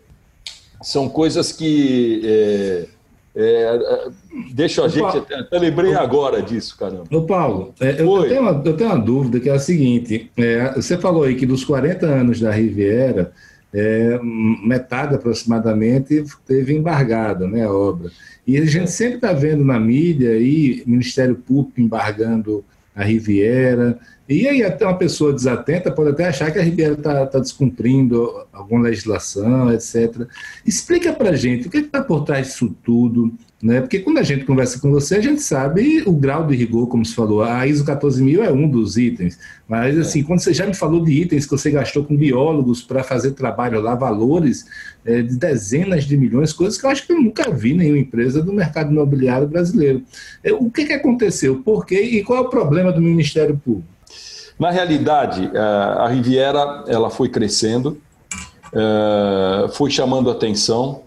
são coisas que é, é, deixa a gente. Paulo, até, lembrei agora disso, caramba. Ô, Paulo, é, eu, eu, tenho uma, eu, tenho uma, dúvida que é a seguinte: é, você falou aí que dos 40 anos da Riviera, é, metade aproximadamente teve embargada né, a obra. E a gente sempre está vendo na mídia aí Ministério Público embargando a Riviera. E aí até uma pessoa desatenta pode até achar que a Riviera está tá descumprindo alguma legislação, etc. Explica para gente o que está por trás disso tudo, né? Porque quando a gente conversa com você, a gente sabe o grau de rigor, como se falou. A ISO 14000 é um dos itens, mas assim, quando você já me falou de itens que você gastou com biólogos para fazer trabalho lá, valores é, de dezenas de milhões, coisas que eu acho que eu nunca vi nenhuma empresa do mercado imobiliário brasileiro. É, o que, que aconteceu? Por quê? E qual é o problema do Ministério Público? Na realidade, é, a Riviera ela foi crescendo, é, foi chamando atenção,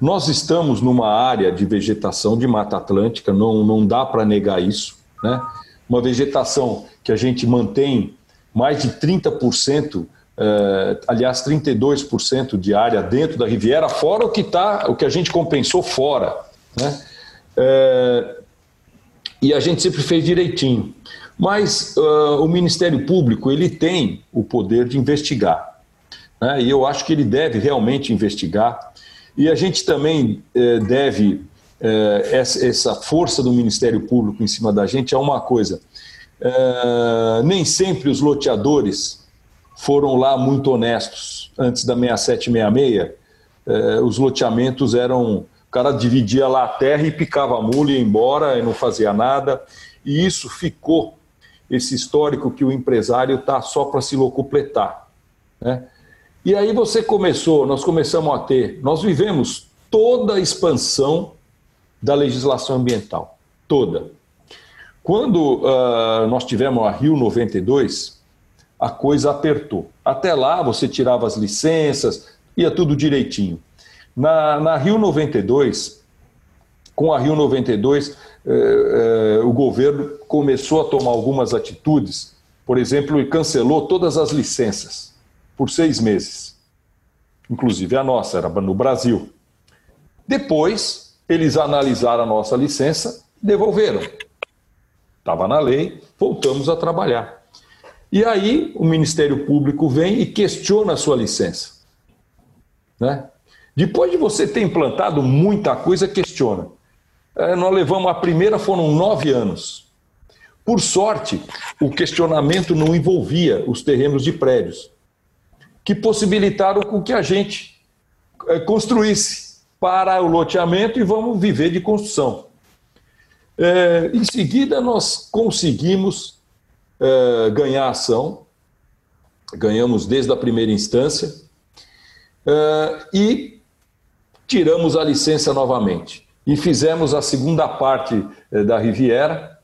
nós estamos numa área de vegetação de Mata Atlântica, não, não dá para negar isso. Né? Uma vegetação que a gente mantém mais de 30%, eh, aliás, 32% de área dentro da Riviera, fora o que, tá, o que a gente compensou fora. Né? Eh, e a gente sempre fez direitinho. Mas uh, o Ministério Público ele tem o poder de investigar. Né? E eu acho que ele deve realmente investigar e a gente também eh, deve eh, essa força do Ministério Público em cima da gente é uma coisa. Eh, nem sempre os loteadores foram lá muito honestos. Antes da 6766, os loteamentos eram. O cara dividia lá a terra e picava a mula e ia embora e não fazia nada. E isso ficou, esse histórico que o empresário está só para se locupletar. Né? E aí você começou, nós começamos a ter, nós vivemos toda a expansão da legislação ambiental, toda. Quando uh, nós tivemos a Rio 92, a coisa apertou. Até lá você tirava as licenças, ia tudo direitinho. Na, na Rio 92, com a Rio 92, eh, eh, o governo começou a tomar algumas atitudes, por exemplo, e cancelou todas as licenças por seis meses. Inclusive a nossa, era no Brasil. Depois, eles analisaram a nossa licença, devolveram. Estava na lei, voltamos a trabalhar. E aí o Ministério Público vem e questiona a sua licença. Né? Depois de você ter implantado muita coisa, questiona. É, nós levamos a primeira, foram nove anos. Por sorte, o questionamento não envolvia os terrenos de prédios que possibilitaram com que a gente é, construísse para o loteamento e vamos viver de construção. É, em seguida, nós conseguimos é, ganhar ação, ganhamos desde a primeira instância e tiramos a licença novamente. E fizemos a segunda parte da Riviera,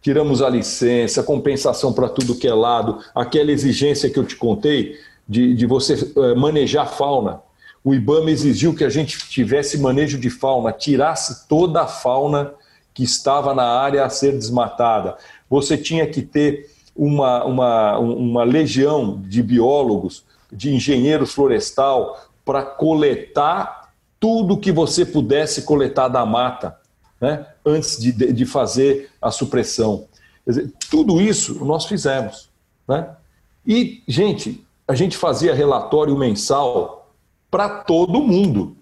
tiramos a licença, compensação para tudo que é lado, aquela exigência que eu te contei, de, de você uh, manejar fauna. O IBAMA exigiu que a gente tivesse manejo de fauna, tirasse toda a fauna que estava na área a ser desmatada. Você tinha que ter uma, uma, uma legião de biólogos, de engenheiros florestal, para coletar tudo que você pudesse coletar da mata, né, antes de, de fazer a supressão. Dizer, tudo isso nós fizemos. Né? E, gente, a gente fazia relatório mensal para todo mundo.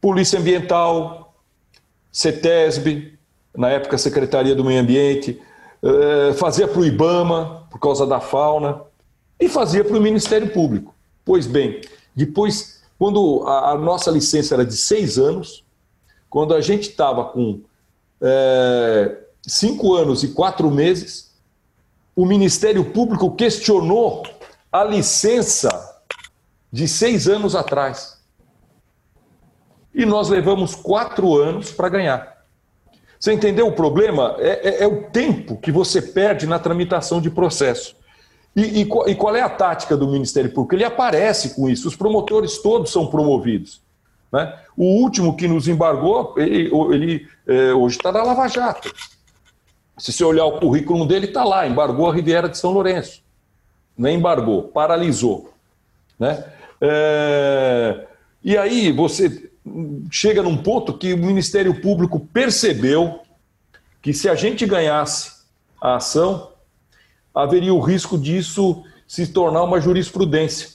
Polícia Ambiental, CETESB, na época Secretaria do Meio Ambiente, eh, fazia para o IBAMA, por causa da fauna, e fazia para o Ministério Público. Pois bem, depois, quando a, nossa licença era de seis anos, quando a gente estava com é, cinco anos e quatro meses, o Ministério Público questionou a licença de seis anos atrás. E nós levamos quatro anos para ganhar. Você entendeu o problema? É, é, é, o tempo que você perde na tramitação de processo. E, e, e qual é a tática do Ministério Público? Ele aparece com isso. Os promotores todos são promovidos. Né? O último que nos embargou, ele, ele é, hoje está na Lava Jato. Se você olhar o currículo dele, está lá, embargou a Riviera de São Lourenço. Não embargou, paralisou. Né? É... E aí você chega num ponto que o Ministério Público percebeu que se a gente ganhasse a ação, haveria o risco disso se tornar uma jurisprudência.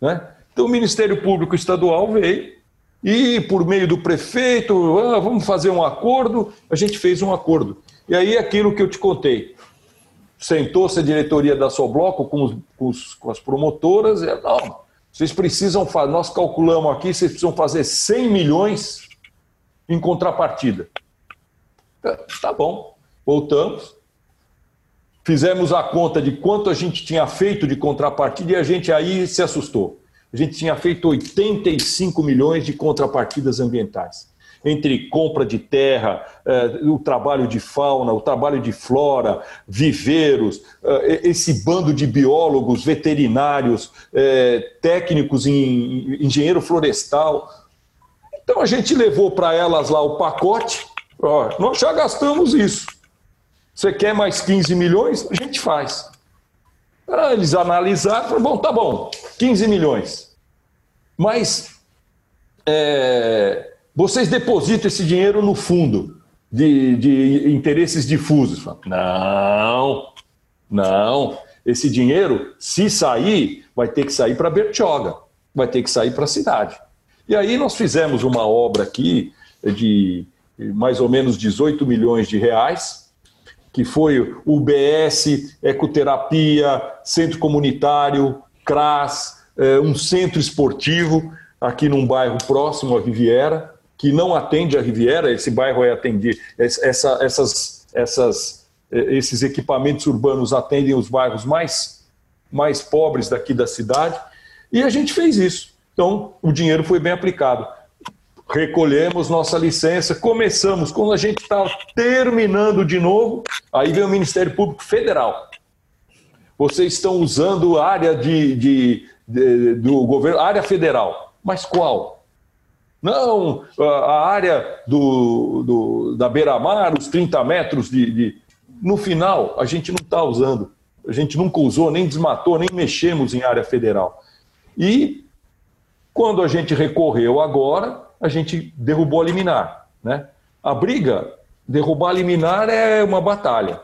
Né? Então o Ministério Público Estadual veio e, por meio do prefeito, ah, vamos fazer um acordo, a gente fez um acordo. E aí aquilo que eu te contei. Sentou-se a diretoria da Sobloco com, os, com, os, com as promotoras, e, não, vocês precisam, nós calculamos aqui, vocês precisam fazer 100 milhões em contrapartida. Tá, tá bom, voltamos. Fizemos a conta de quanto a gente tinha feito de contrapartida e a gente aí se assustou. A gente tinha feito 85 milhões de contrapartidas ambientais entre compra de terra, eh, o trabalho de fauna, o trabalho de flora, viveiros, eh, esse bando de biólogos, veterinários, eh, técnicos em engenheiro florestal. Então a gente levou para elas lá o pacote, nós já gastamos isso. Você quer mais 15 milhões? A gente faz. Ah, eles analisaram, falaram, bom, tá bom, 15 milhões. Mas é, vocês depositam esse dinheiro no fundo de, de interesses difusos. Não, não. Esse dinheiro, se sair, vai ter que sair para Bertioga, vai ter que sair para a cidade. E aí nós fizemos uma obra aqui de mais ou menos 18 milhões de reais, que foi o BS, Ecoterapia, Centro Comunitário, CRAS, é, um centro esportivo aqui num bairro próximo à Riviera, que não atende a Riviera, esse bairro é atendido, essa, essas, essas, eh, esses equipamentos urbanos atendem os bairros mais, mais pobres daqui da cidade, e a gente fez isso. Então, o dinheiro foi bem aplicado. Recolhemos nossa licença, começamos, quando a gente estava terminando de novo, aí vem o Ministério Público Federal. Vocês estão usando área de, de, de do governo, área federal. Mas qual? Não, a área do, do da beira-mar, os 30 metros de, de. No final, a gente não está usando. A gente nunca usou, nem desmatou, nem mexemos em área federal. E quando a gente recorreu agora, a gente derrubou a liminar. Né? A briga, derrubar a liminar é uma batalha.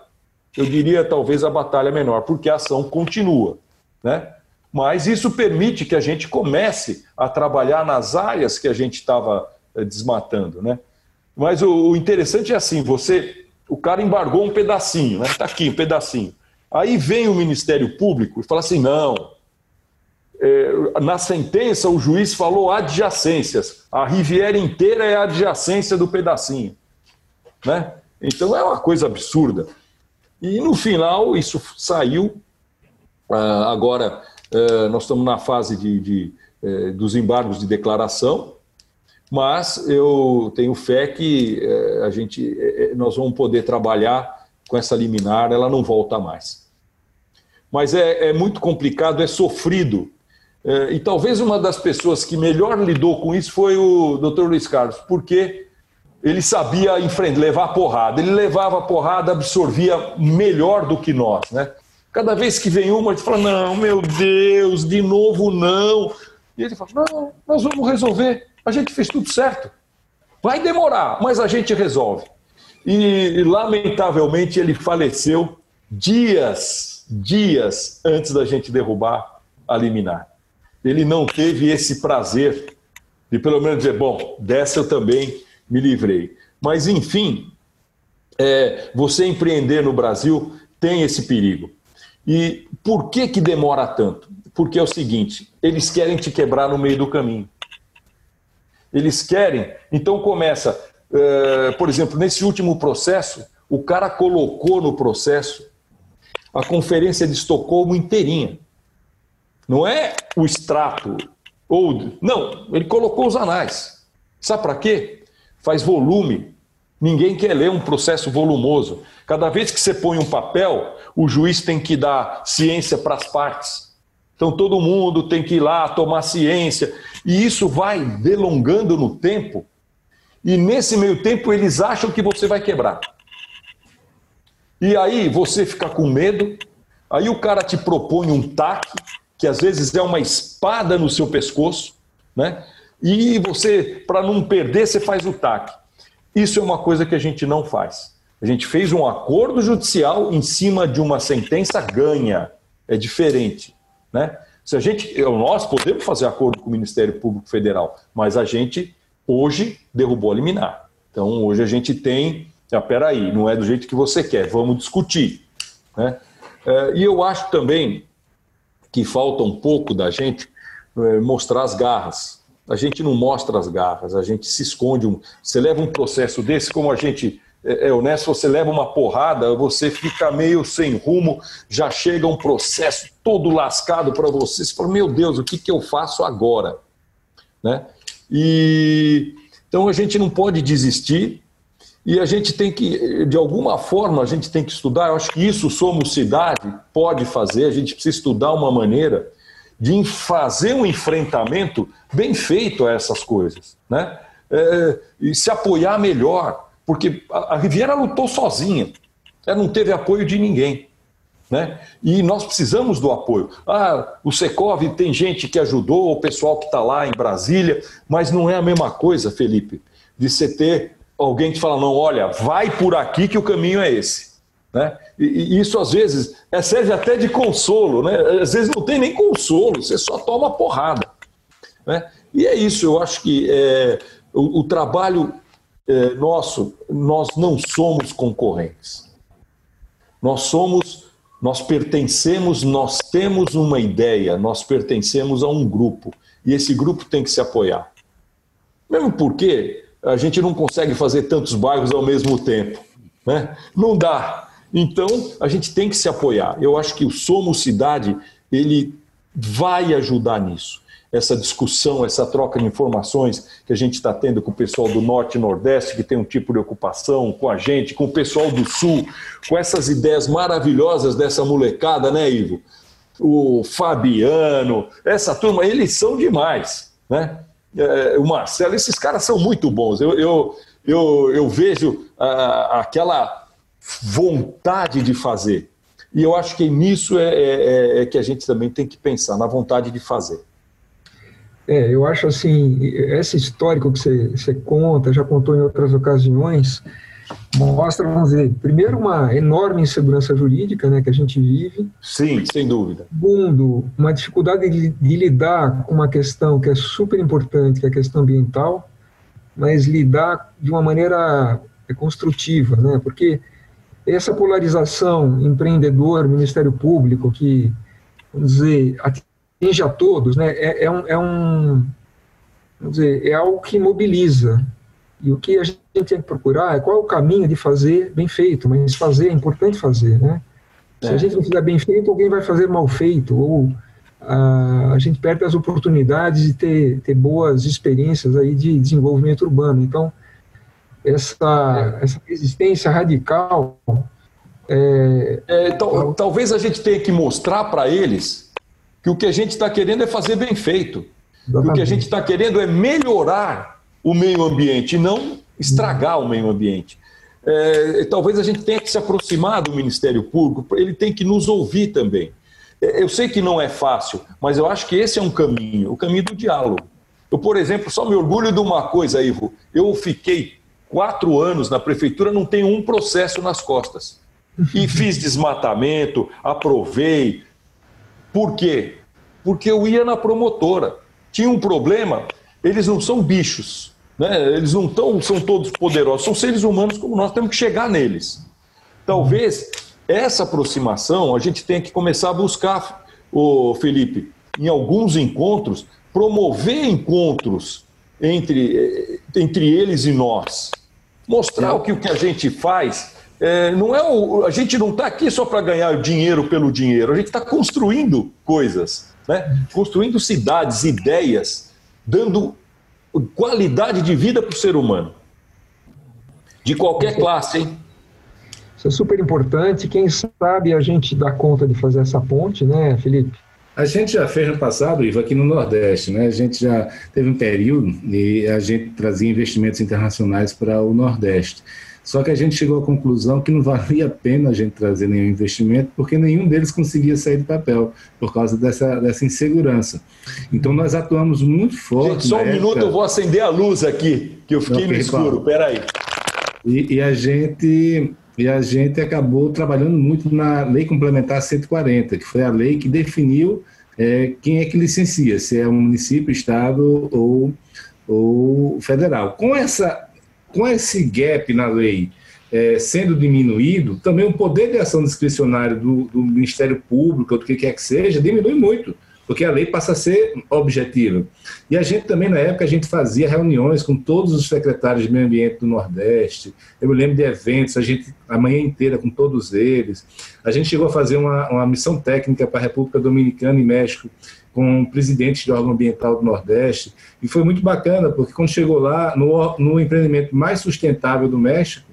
Eu diria talvez a batalha menor, porque a ação continua. Né? mas isso permite que a gente comece a trabalhar nas áreas que a gente estava eh, desmatando, né? Mas o, interessante é assim, você, o cara embargou um pedacinho, né? Está aqui um pedacinho. Aí vem o Ministério Público e fala assim, não, na sentença o juiz falou adjacências, a Riviera inteira é adjacência do pedacinho, né? Então é uma coisa absurda. E no final isso saiu, ah, agora eh, nós estamos na fase de, de eh, dos embargos de declaração, mas eu tenho fé que a gente, nós vamos poder trabalhar com essa liminar, ela não volta mais. Mas é, é muito complicado, é sofrido. E talvez uma das pessoas que melhor lidou com isso foi o Dr. Luiz Carlos, porque ele sabia levar porrada. Ele levava porrada, absorvia melhor do que nós, né? Cada vez que vem uma, a gente fala: não, meu Deus, de novo não. E ele fala: não, nós vamos resolver. A gente fez tudo certo. Vai demorar, mas a gente resolve. E, lamentavelmente, ele faleceu dias, dias antes da gente derrubar a liminar. Ele não teve esse prazer de, pelo menos, dizer: bom, dessa eu também me livrei. Mas, enfim, é, você empreender no Brasil tem esse perigo. E por que, que demora tanto? Porque é o seguinte: eles querem te quebrar no meio do caminho. Eles querem. Então começa, uh, por exemplo, nesse último processo, o cara colocou no processo a conferência de Estocolmo inteirinha. Não é o extrato. Ou, não, ele colocou os anais. Sabe para quê? Faz volume. Ninguém quer ler um processo volumoso. Cada vez que você põe um papel, o juiz tem que dar ciência para as partes. Então todo mundo tem que ir lá tomar ciência. E isso vai delongando no tempo, e nesse meio tempo eles acham que você vai quebrar. E aí você fica com medo, aí o cara te propõe um taque, que às vezes é uma espada no seu pescoço, né? E você, para não perder, você faz o taque. Isso é uma coisa que a gente não faz. A gente fez um acordo judicial em cima de uma sentença ganha. É diferente, né? Se a gente, nós podemos fazer acordo com o Ministério Público Federal, mas a gente hoje derrubou a liminar. Então hoje a gente tem, ah, peraí, não é do jeito que você quer, vamos discutir, né? É, e eu acho também que falta um pouco da gente é, mostrar as garras. A gente não mostra as garras, a gente se esconde. Um... Você leva um processo desse, como a gente é, é honesto, você leva uma porrada, você fica meio sem rumo, já chega um processo todo lascado para você. Você fala, meu Deus, o que, que eu faço agora? Né? E então a gente não pode desistir e a gente tem que, de alguma forma, a gente tem que estudar. Eu acho que isso Somos Cidade pode fazer. A gente precisa estudar uma maneira de fazer um enfrentamento bem feito a essas coisas, né? É, e se apoiar melhor, porque a, Riviera lutou sozinha, ela não teve apoio de ninguém. Né? E nós precisamos do apoio. Ah, o Secov tem gente que ajudou, o pessoal que está lá em Brasília, mas não é a mesma coisa, Felipe, de você ter alguém que fala, não, olha, vai por aqui que o caminho é esse. Né? E, isso às vezes é, serve até de consolo, né? às vezes não tem nem consolo, você só toma porrada. Né? E é isso, eu acho que é, o, o, trabalho é, nosso, nós não somos concorrentes. Nós somos, nós pertencemos, nós temos uma ideia, nós pertencemos a um grupo. E esse grupo tem que se apoiar. Mesmo porque a gente não consegue fazer tantos bairros ao mesmo tempo. Né? Não dá. Então, a gente tem que se apoiar. Eu acho que o Somos Cidade, ele vai ajudar nisso. Essa discussão, essa troca de informações que a gente está tendo com o pessoal do Norte e Nordeste, que tem um tipo de ocupação, com a gente, com o pessoal do Sul, com essas ideias maravilhosas dessa molecada, né, Ivo? O Fabiano, essa turma, eles são demais, né? É, o Marcelo, esses caras são muito bons. Eu, eu, eu, eu vejo ah, aquela vontade de fazer. E eu acho que nisso é, é, é, é, que a gente também tem que pensar, na vontade de fazer. É, eu acho assim, esse histórico que você, você conta, já contou em outras ocasiões, mostra, vamos dizer, primeiro uma enorme insegurança jurídica né, que a gente vive. Sim, sem dúvida. Segundo, uma dificuldade de, de lidar com uma questão que é super importante, que é a questão ambiental, mas lidar de uma maneira construtiva, né, porque essa polarização empreendedor, Ministério Público, que, vamos dizer, atinge a todos, né, é, é, um, é um, vamos dizer, é algo que mobiliza. E o que a gente tem que procurar é qual é o caminho de fazer bem feito, mas fazer é importante fazer, né? Se a é. gente não fizer bem feito, alguém vai fazer mal feito, ou a, a gente perde as oportunidades de ter, ter boas experiências aí de desenvolvimento urbano. Então, essa, essa resistência radical. É, é, tal, talvez a gente tenha que mostrar para eles que o que a gente está querendo é fazer bem feito. o que a gente está querendo é melhorar o meio ambiente, não estragar o meio ambiente. É, talvez a gente tenha que se aproximar do Ministério Público, ele tem que nos ouvir também. É, eu sei que não é fácil, mas eu acho que esse é um caminho, o caminho do diálogo. Eu, por exemplo, só me orgulho de uma coisa, Ivo. Eu fiquei quatro anos na prefeitura, não tenho um processo nas costas. E fiz desmatamento, aprovei. Por quê? Porque eu ia na promotora. Tinha um problema, eles não são bichos, né? eles não tão, são todos poderosos, são seres humanos como nós, temos que chegar neles. Talvez essa aproximação a gente tenha que começar a buscar, o Felipe, em alguns encontros, promover encontros entre, entre eles e nós. Mostrar o que, o que a gente faz. É, não é o, a gente não está aqui só para ganhar dinheiro pelo dinheiro, a gente está construindo coisas, né? construindo cidades, ideias, dando qualidade de vida para o ser humano. De qualquer classe, hein? Isso é super importante. Quem sabe a gente dá conta de fazer essa ponte, né, Felipe? A gente já fez no passado, Ivo, aqui no Nordeste, né? A gente já teve um período e a gente trazia investimentos internacionais para o Nordeste. Só que a gente chegou à conclusão que não valia a pena a gente trazer nenhum investimento, porque nenhum deles conseguia sair do papel, por causa dessa, dessa insegurança. Então nós atuamos muito forte. Gente, só um época... minuto, eu vou acender a luz aqui, que eu fiquei no escuro. Peraí. E, e a gente e a gente acabou trabalhando muito na Lei Complementar 140, que foi a lei que definiu é, quem é que licencia, se é um município, estado ou, ou federal. Com, essa, com esse gap na lei é, sendo diminuído, também o poder de ação discricionário do, do Ministério Público, ou do que quer que seja, diminui muito porque a lei passa a ser objetiva. E a gente também, na época, a gente fazia reuniões com todos os secretários de meio ambiente do Nordeste, eu me lembro de eventos, a gente, a manhã inteira com todos eles. A gente chegou a fazer uma, uma missão técnica para a República Dominicana e México, com presidentes de órgão ambiental do Nordeste, e foi muito bacana, porque quando chegou lá, no, no empreendimento mais sustentável do México,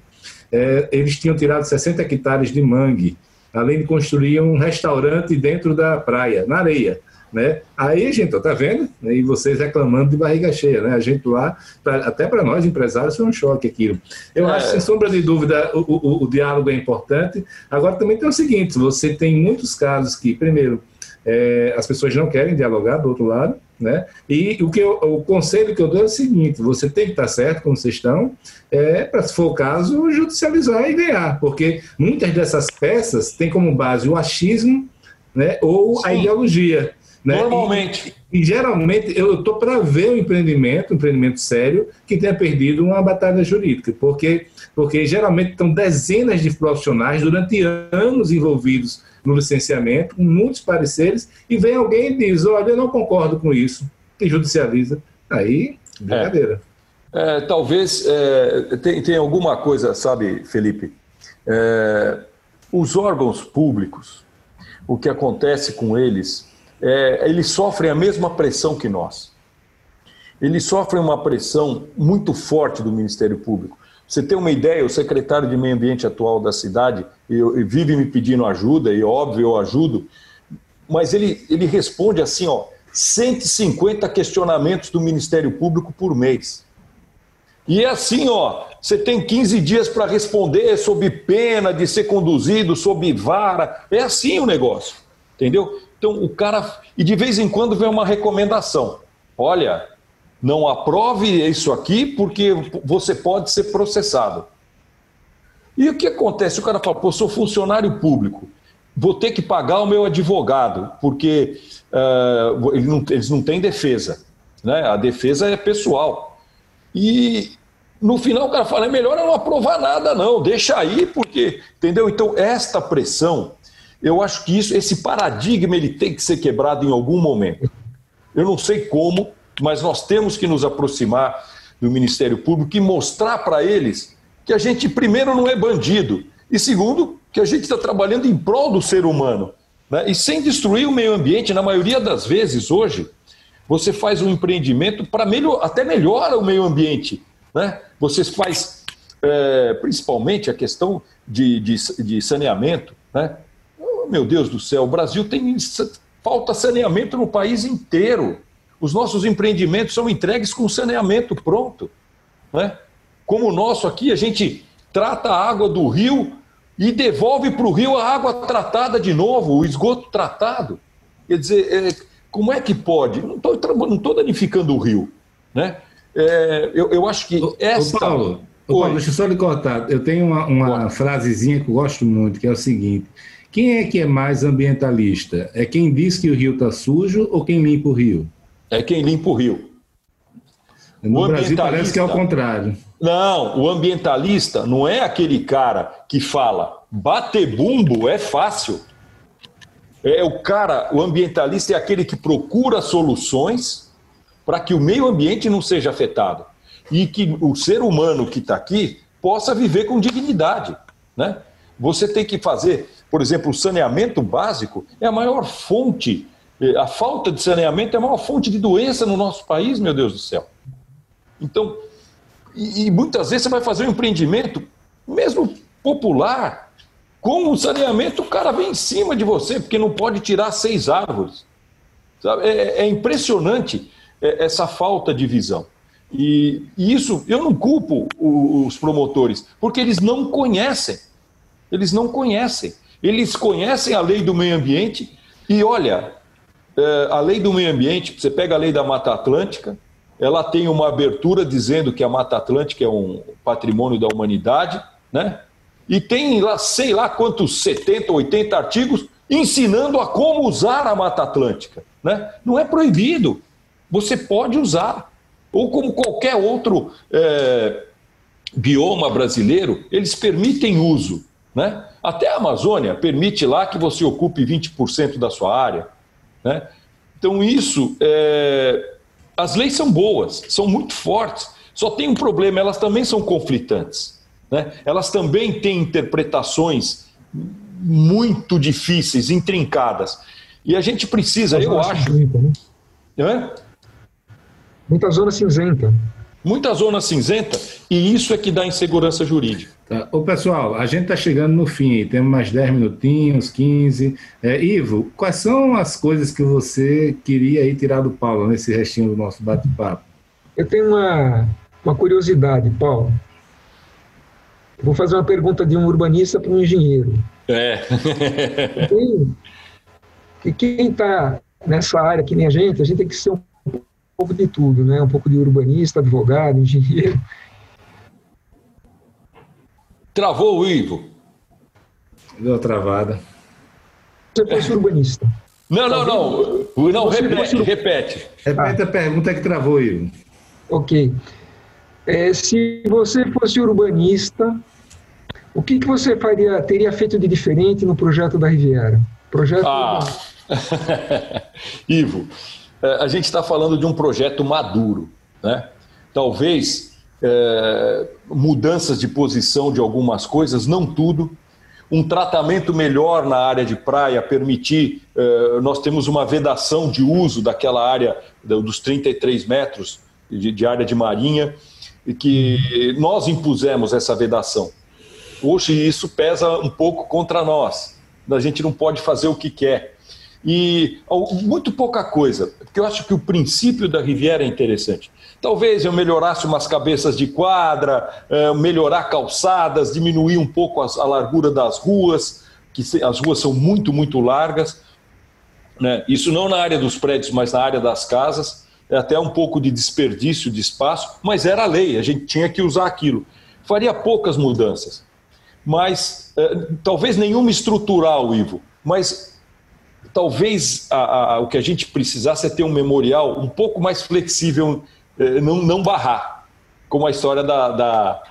é, eles tinham tirado 60 hectares de mangue, além de construir um restaurante dentro da praia, na areia. Né? Aí, gente, tá vendo? E vocês reclamando de barriga cheia, né? A gente lá, pra, até para nós empresários, foi um choque aquilo. Eu é. acho, sem sombra de dúvida, o, o, o, diálogo é importante. Agora, também tem o seguinte: você tem muitos casos que, primeiro, é, as pessoas não querem dialogar do outro lado, né? E o, que eu, o conselho que eu dou é o seguinte: você tem que estar certo como vocês estão, é, para, se for o caso, judicializar e ganhar, porque muitas dessas peças têm como base o achismo né, ou Sim. a ideologia. Né? Normalmente. E, e, geralmente eu estou para ver um empreendimento, um empreendimento sério, que tenha perdido uma batalha jurídica, porque, porque geralmente estão dezenas de profissionais durante anos envolvidos no licenciamento, com muitos pareceres, e vem alguém e diz: Olha, eu não concordo com isso, e judicializa. Aí, brincadeira. É, é, talvez é, tem, tem alguma coisa, sabe, Felipe? É, os órgãos públicos, o que acontece com eles é, eles sofrem a mesma pressão que nós. Eles sofrem uma pressão muito forte do Ministério Público. Você tem uma ideia, o secretário de Meio Ambiente atual da cidade eu, eu vive me pedindo ajuda, e óbvio eu ajudo, mas ele, ele responde assim, ó, 150 questionamentos do Ministério Público por mês. E é assim, ó, você tem 15 dias para responder sob pena de ser conduzido, sob vara. É assim o negócio, entendeu? Então, o cara. E de vez em quando vem uma recomendação: olha, não aprove isso aqui porque você pode ser processado. E o que acontece? O cara fala: pô, sou funcionário público, vou ter que pagar o meu advogado, porque uh, eles, não, eles não têm defesa. Né? A defesa é pessoal. E no final o cara fala: é melhor eu não aprovar nada, não, deixa aí, porque. Entendeu? Então, esta pressão eu acho que isso, esse paradigma ele tem que ser quebrado em algum momento. Eu não sei como, mas nós temos que nos aproximar do Ministério Público e mostrar para eles que a gente, primeiro, não é bandido, e segundo, que a gente está trabalhando em prol do ser humano. Né? E sem destruir o meio ambiente, na maioria das vezes, hoje, você faz um empreendimento para melhor, até melhora o meio ambiente. Né? Você faz, é, principalmente, a questão de, de, de saneamento. Né? Meu Deus do céu, o Brasil tem falta saneamento no país inteiro. Os nossos empreendimentos são entregues com saneamento pronto. Né? Como o nosso aqui, a gente trata a água do rio e devolve para o rio a água tratada de novo, o esgoto tratado. Quer dizer, é, como é que pode? Não estou danificando o rio. Né? É, eu, eu, acho que esta. Ô Paulo, ô Paulo, deixa eu só lhe cortar. Eu tenho uma, uma frasezinha que eu gosto muito, que é o seguinte: quem é que é mais ambientalista? É quem diz que o rio está sujo ou quem limpa o rio? É quem limpa o rio. No o Brasil parece que é o contrário. Não, o ambientalista não é aquele cara que fala bater bumbo é fácil. É o cara, o ambientalista é aquele que procura soluções para que o meio ambiente não seja afetado e que o ser humano que está aqui possa viver com dignidade, né? Você tem que fazer por exemplo, o saneamento básico é a maior fonte, eh, a falta de saneamento é a maior fonte de doença no nosso país, meu Deus do céu. Então, e, e muitas vezes você vai fazer um empreendimento, mesmo popular, com o saneamento, o cara vem em cima de você, porque não pode tirar seis árvores. É, é impressionante é, essa falta de visão. E, e, isso eu não culpo os promotores, porque eles não conhecem. Eles não conhecem. Eles conhecem a lei do meio ambiente e olha, é, a lei do meio ambiente, você pega a lei da Mata Atlântica, ela tem uma abertura dizendo que a Mata Atlântica é um patrimônio da humanidade, né? E tem lá, sei lá quantos 70, 80 artigos ensinando a como usar a Mata Atlântica, né? Não é proibido. Você pode usar. Ou como qualquer outro é, bioma brasileiro, eles permitem uso. Né? Até a Amazônia permite lá que você ocupe 20% da sua área. Né? Então, isso, é... as leis são boas, são muito fortes, só tem um problema, elas também são conflitantes. Né? Elas também têm interpretações muito difíceis, intrincadas. E a gente precisa, eu acho. Né? Muita zona cinzenta. Muita zona cinzenta, e isso é que dá insegurança jurídica. Tá. Ô, pessoal, a gente está chegando no fim, temos mais 10 minutinhos, 15. É, Ivo, quais são as coisas que você queria aí tirar do Paulo nesse restinho do nosso bate-papo? Eu tenho uma, uma curiosidade, Paulo. Vou fazer uma pergunta de um urbanista para um engenheiro. É. e quem está nessa área, que nem a gente, a gente tem que ser um pouco de tudo, né? Um pouco de urbanista, advogado, engenheiro. Travou o Ivo. Deu travada. Você fosse urbanista. Não, não, não. Não, repete, repete. Repete a pergunta que travou, Ivo. Ok. É, se você fosse urbanista, o que, que você faria, teria feito de diferente no projeto da Riviera? Projeto. Ah. Ivo, a gente está falando de um projeto maduro, né? Talvez é, mudanças de posição de algumas coisas, não tudo. Um tratamento melhor na área de praia, permitir. É, nós temos uma vedação de uso daquela área dos 33 metros de, de área de marinha, e que nós impusemos essa vedação. Hoje isso pesa um pouco contra nós. A gente não pode fazer o que quer. E muito pouca coisa, porque eu acho que o princípio da Riviera é interessante. Talvez eu melhorasse umas cabeças de quadra, eh, melhorar calçadas, diminuir um pouco a largura das ruas, que as ruas são muito, muito largas. Né? Isso não na área dos prédios, mas na área das casas. É até um pouco de desperdício de espaço, mas era a lei, a gente tinha que usar aquilo. Faria poucas mudanças, mas eh, talvez nenhuma estrutural, Ivo, mas talvez a, a, o que a gente precisasse é ter um memorial um pouco mais flexível, eh, não, não barrar, como a história da, da,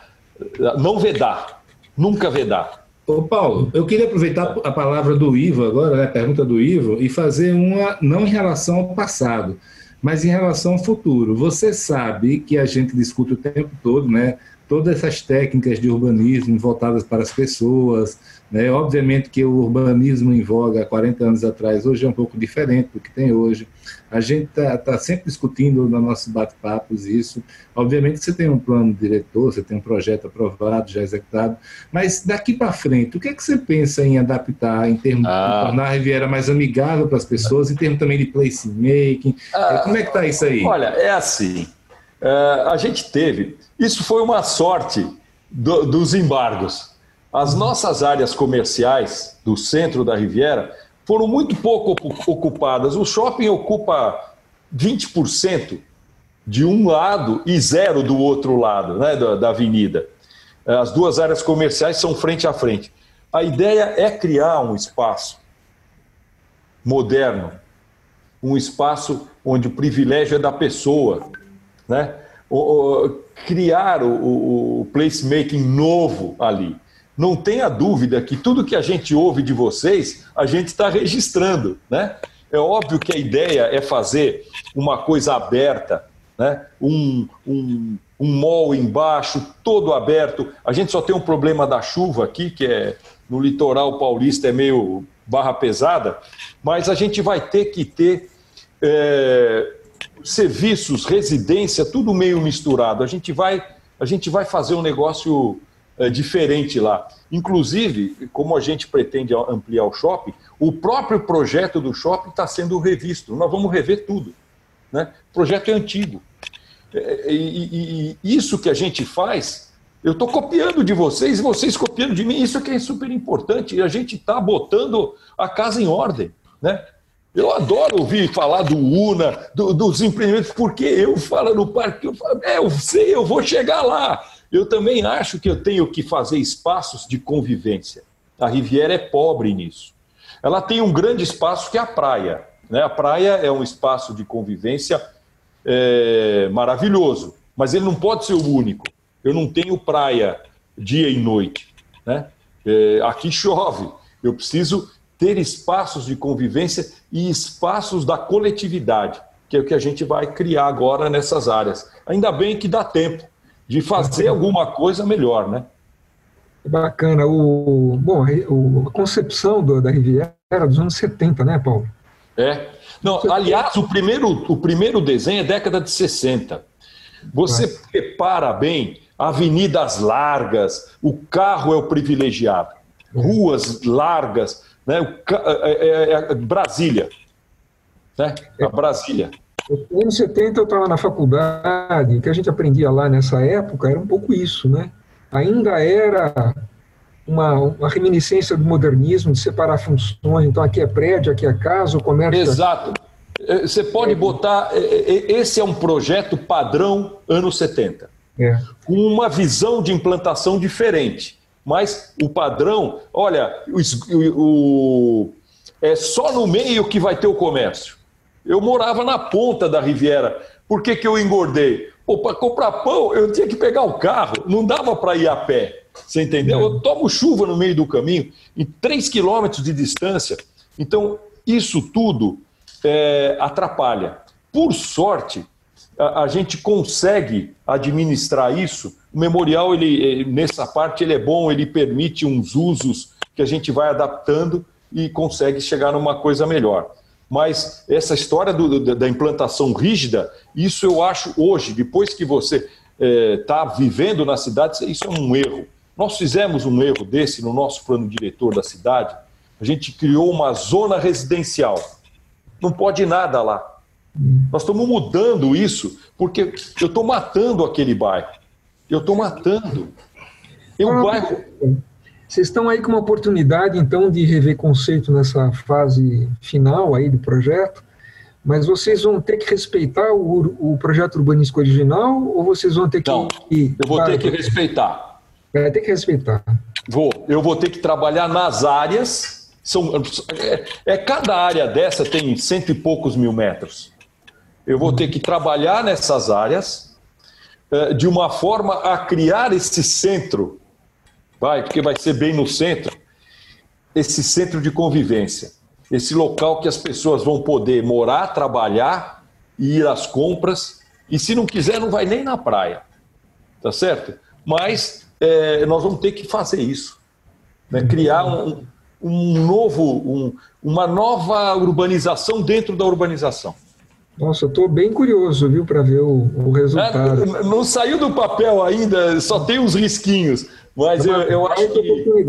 da, não vedar, nunca vedar. Ô Paulo, eu queria aproveitar a palavra do Ivo agora, né, a pergunta do Ivo, e fazer uma, não em relação ao passado, mas em relação ao futuro. Você sabe que a gente discute o tempo todo, né, todas essas técnicas de urbanismo voltadas para as pessoas, né? Obviamente que o urbanismo em voga há 40 anos atrás hoje é um pouco diferente do que tem hoje. A gente está tá sempre discutindo nos nossos bate-papos isso. Obviamente você tem um plano diretor, você tem um projeto aprovado, já executado, mas daqui para frente, o que é que você pensa em adaptar em termos ah. de tornar a Riviera mais amigável para as pessoas, em termos também de placemaking? Ah. Como é que está isso aí? Olha, é assim. Uh, a gente teve. Isso foi uma sorte do, dos embargos. As nossas áreas comerciais do centro da Riviera foram muito pouco ocupadas. O shopping ocupa 20% de um lado e zero do outro lado né, da, da avenida. As duas áreas comerciais são frente a frente. A ideia é criar um espaço moderno, um espaço onde o privilégio é da pessoa, né? O, o, criar o, o placemaking novo ali não tenha dúvida que tudo que a gente ouve de vocês, a gente está registrando, né? É óbvio que a ideia é fazer uma coisa aberta, né? um, um, um mall embaixo, todo aberto. A gente só tem um problema da chuva aqui, que é no litoral paulista é meio barra pesada, mas a gente vai ter que ter é, serviços, residência, tudo meio misturado. A gente vai, a gente vai fazer um negócio diferente lá. Inclusive, como a gente pretende ampliar o shopping, o próprio projeto do shopping está sendo revisto. Nós vamos rever tudo. Né? O projeto é antigo. É, e, e, e isso que a gente faz, eu estou copiando de vocês vocês copiando de mim. Isso que é super importante. E a gente está botando a casa em ordem. Né? Eu adoro ouvir falar do UNA, do, dos empreendimentos, porque eu falo no parque, eu, falo, é, eu sei, eu vou chegar lá. Eu também acho que eu tenho que fazer espaços de convivência. A Riviera é pobre nisso. Ela tem um grande espaço que é a praia. Né? A praia é um espaço de convivência é, maravilhoso, mas ele não pode ser o único. Eu não tenho praia dia e noite. Né? É, aqui chove. Eu preciso ter espaços de convivência e espaços da coletividade, que é o que a gente vai criar agora nessas áreas. Ainda bem que dá tempo de fazer alguma coisa melhor, né? Bacana. O, bom, a concepção do, da Riviera dos anos 70, né, Paulo? É. Não, aliás, o primeiro, o primeiro desenho é década de 60. Você prepara bem avenidas largas, o carro é o privilegiado, ruas largas, né? É, é, é, Brasília, né? A Brasília. Nos anos 70 eu estava na faculdade, o que a gente aprendia lá nessa época era um pouco isso, né? Ainda era uma, uma reminiscência do modernismo, de separar funções, então aqui é prédio, aqui é casa, o comércio... Exato. É, você pode botar... Esse é um projeto padrão anos 70. É. Com uma visão de implantação diferente. Mas o padrão, olha, o, o, é só no meio que vai ter o comércio. Eu morava na ponta da Riviera. Por que, que eu engordei? Para comprar pão, eu tinha que pegar o carro, não dava para ir a pé. Você entendeu? Eu tomo chuva no meio do caminho, em 3 quilômetros de distância. Então, isso tudo é, atrapalha. Por sorte, a, a, gente consegue administrar isso. O memorial, ele, nessa parte, ele é bom, ele permite uns usos que a gente vai adaptando e consegue chegar numa coisa melhor. Mas essa história do, da implantação rígida, isso eu acho hoje, depois que você está é, vivendo na cidade, isso é um erro. Nós fizemos um erro desse no nosso plano diretor da cidade. A gente criou uma zona residencial. Não pode nada lá. Nós estamos mudando isso porque eu estou matando aquele bairro. Eu estou matando. Ah, bairro... Vocês estão aí com uma oportunidade, então, de rever conceito nessa fase final aí do projeto, mas vocês vão ter que respeitar o, o projeto urbanístico original ou vocês vão ter que... Não, eu vou ter que respeitar. Vai ter que respeitar. Vou. Eu vou ter que trabalhar nas áreas... São, é, é cada área dessa tem cento e poucos mil metros. Eu vou ter que trabalhar nessas áreas é, de uma forma a criar esse centro Vai, porque vai ser bem no centro esse centro de convivência, esse local que as pessoas vão poder morar, trabalhar, ir às compras e se não quiser não vai nem na praia, tá certo? Mas é, nós vamos ter que fazer isso, né? criar um, um novo, um, uma nova urbanização dentro da urbanização. Nossa, eu estou bem curioso, viu, para ver o, o resultado. É, não saiu do papel ainda, só tem uns risquinhos. Mas eu, eu acho que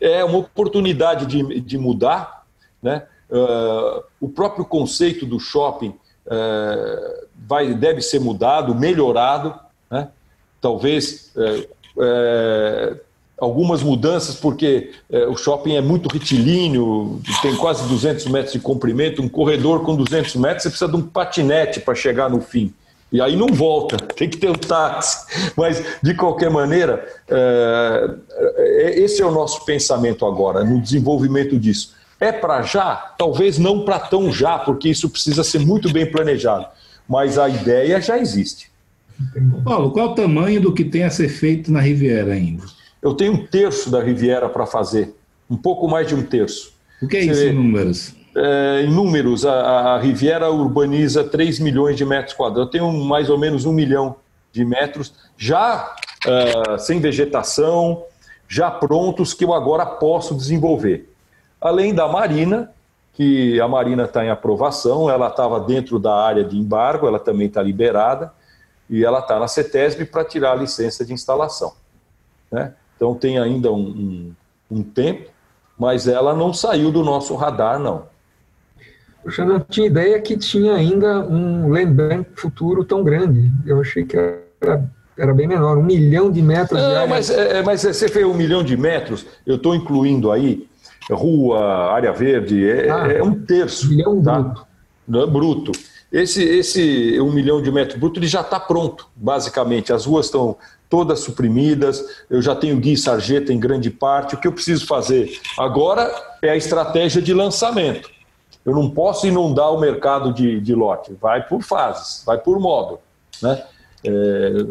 é uma oportunidade de, de mudar. Né? Uh, o próprio conceito do shopping uh, vai, deve ser mudado, melhorado. Né? Talvez uh, algumas mudanças, porque o shopping é muito retilíneo, tem quase 200 metros de comprimento, um corredor com 200 metros, você precisa de um patinete para chegar no fim. E aí não volta, tem que ter o táxi. Mas, de qualquer maneira, é, é, esse é o nosso pensamento agora, no desenvolvimento disso. É para já? Talvez não para tão já, porque isso precisa ser muito bem planejado. Mas a ideia já existe. Paulo, qual o tamanho do que tem a ser feito na Riviera ainda? Eu tenho um terço da Riviera para fazer, um pouco mais de um terço. O que é isso em números? É, em números, a, a, Riviera urbaniza 3 milhões de metros quadrados. Eu tenho mais ou menos um milhão de metros já uh, sem vegetação, já prontos, que eu agora posso desenvolver. Além da Marina, que a Marina está em aprovação, ela estava dentro da área de embargo, ela também está liberada, e ela está na CETESB para tirar a licença de instalação. Né? Então tem ainda um, um, um tempo, mas ela não saiu do nosso radar, não. Eu não tinha ideia que tinha ainda um land bank futuro tão grande. Eu achei que era, era bem menor, um milhão de metros. Não, de mas, é, mas você fez um milhão de metros, eu estou incluindo aí rua, área verde, é, ah, é um terço. Um milhão tá? bruto. Não é bruto. Esse, esse um milhão de metros bruto ele já está pronto, basicamente. As ruas estão todas suprimidas, eu já tenho guia e sarjeta em grande parte. O que eu preciso fazer agora é a estratégia de lançamento. Eu não posso inundar o mercado de, de lote, vai por fases, vai por modo. Né? É,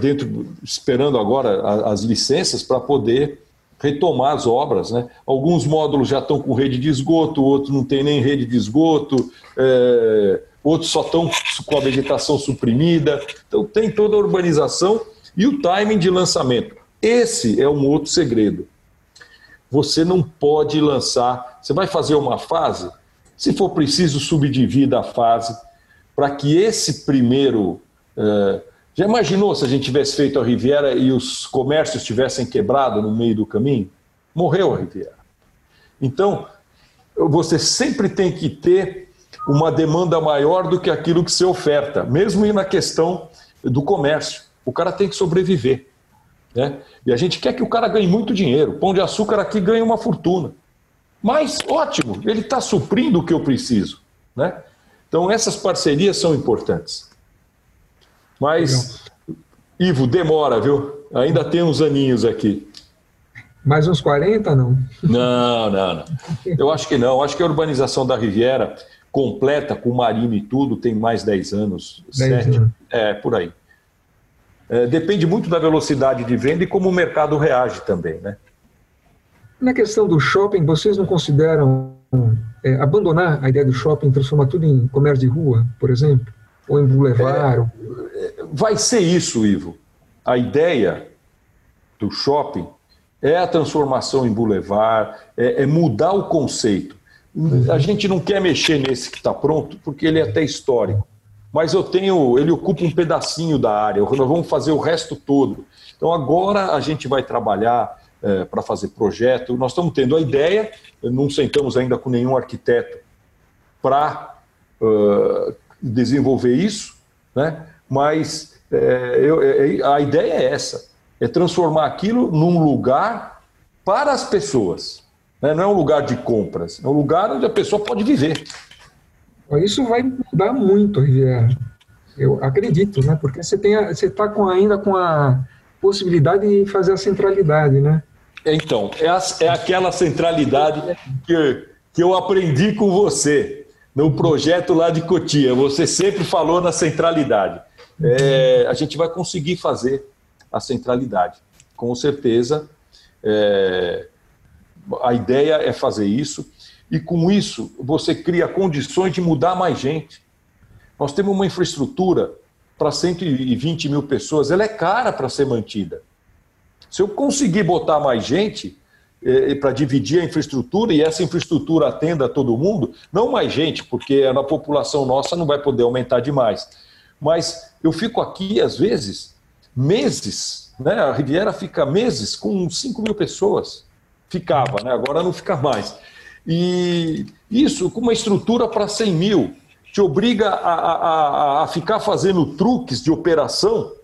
dentro, esperando agora as licenças para poder retomar as obras. Né? Alguns módulos já estão com rede de esgoto, outros não tem nem rede de esgoto, é, outros só estão com a vegetação suprimida. Então tem toda a urbanização e o timing de lançamento. Esse é um outro segredo. Você não pode lançar. Você vai fazer uma fase, se for preciso, subdivida a fase para que esse primeiro. Uh, já imaginou se a gente tivesse feito a Riviera e os comércios tivessem quebrado no meio do caminho? Morreu a Riviera. Então, você sempre tem que ter uma demanda maior do que aquilo que se oferta, mesmo na questão do comércio. O cara tem que sobreviver. Né? E a gente quer que o cara ganhe muito dinheiro. Pão de açúcar aqui ganha uma fortuna. Mas ótimo, ele está suprindo o que eu preciso. Né? Então essas parcerias são importantes. Mas, Ivo, demora, viu? Ainda tem uns aninhos aqui. Mais uns 40, não? Não, não, não. Eu acho que não. Eu acho que a urbanização da Riviera, completa, com marino e tudo, tem mais 10 anos. 10 7, anos. É, por aí. É, depende muito da velocidade de venda e como o mercado reage também, né? Na questão do shopping, vocês não consideram é, abandonar a ideia do shopping, transformar tudo em comércio de rua, por exemplo? Ou em boulevard? É, vai ser isso, Ivo. A ideia do shopping é a transformação em boulevard, é, é mudar o conceito. Uhum. A gente não quer mexer nesse que está pronto, porque ele é até histórico. Mas eu tenho, ele ocupa um pedacinho da área, nós vamos fazer o resto todo. Então agora a gente vai trabalhar é, para fazer projeto. Nós estamos tendo a ideia, não sentamos ainda com nenhum arquiteto para uh, desenvolver isso, né? mas é, eu, é, a ideia é essa: é transformar aquilo num lugar para as pessoas. Né? Não é um lugar de compras, é um lugar onde a pessoa pode viver. Isso vai mudar muito, Riviera. Eu acredito, né? Porque você está ainda com a possibilidade de fazer a centralidade, né? Então, é, a, é aquela centralidade que, que eu aprendi com você no projeto lá de Cotia. Você sempre falou na centralidade. É, a gente vai conseguir fazer a centralidade, com certeza. É, a ideia é fazer isso, e com isso você cria condições de mudar mais gente. Nós temos uma infraestrutura para 120 mil pessoas, ela é cara para ser mantida. Se eu conseguir botar mais gente eh, para dividir a infraestrutura e essa infraestrutura atenda todo mundo, não mais gente, porque a população nossa não vai poder aumentar demais. Mas eu fico aqui, às vezes, meses, né? a Riviera fica meses com 5 mil pessoas. Ficava, né? agora não fica mais. E isso com uma estrutura para 100 mil te obriga a, a, a ficar fazendo truques de operação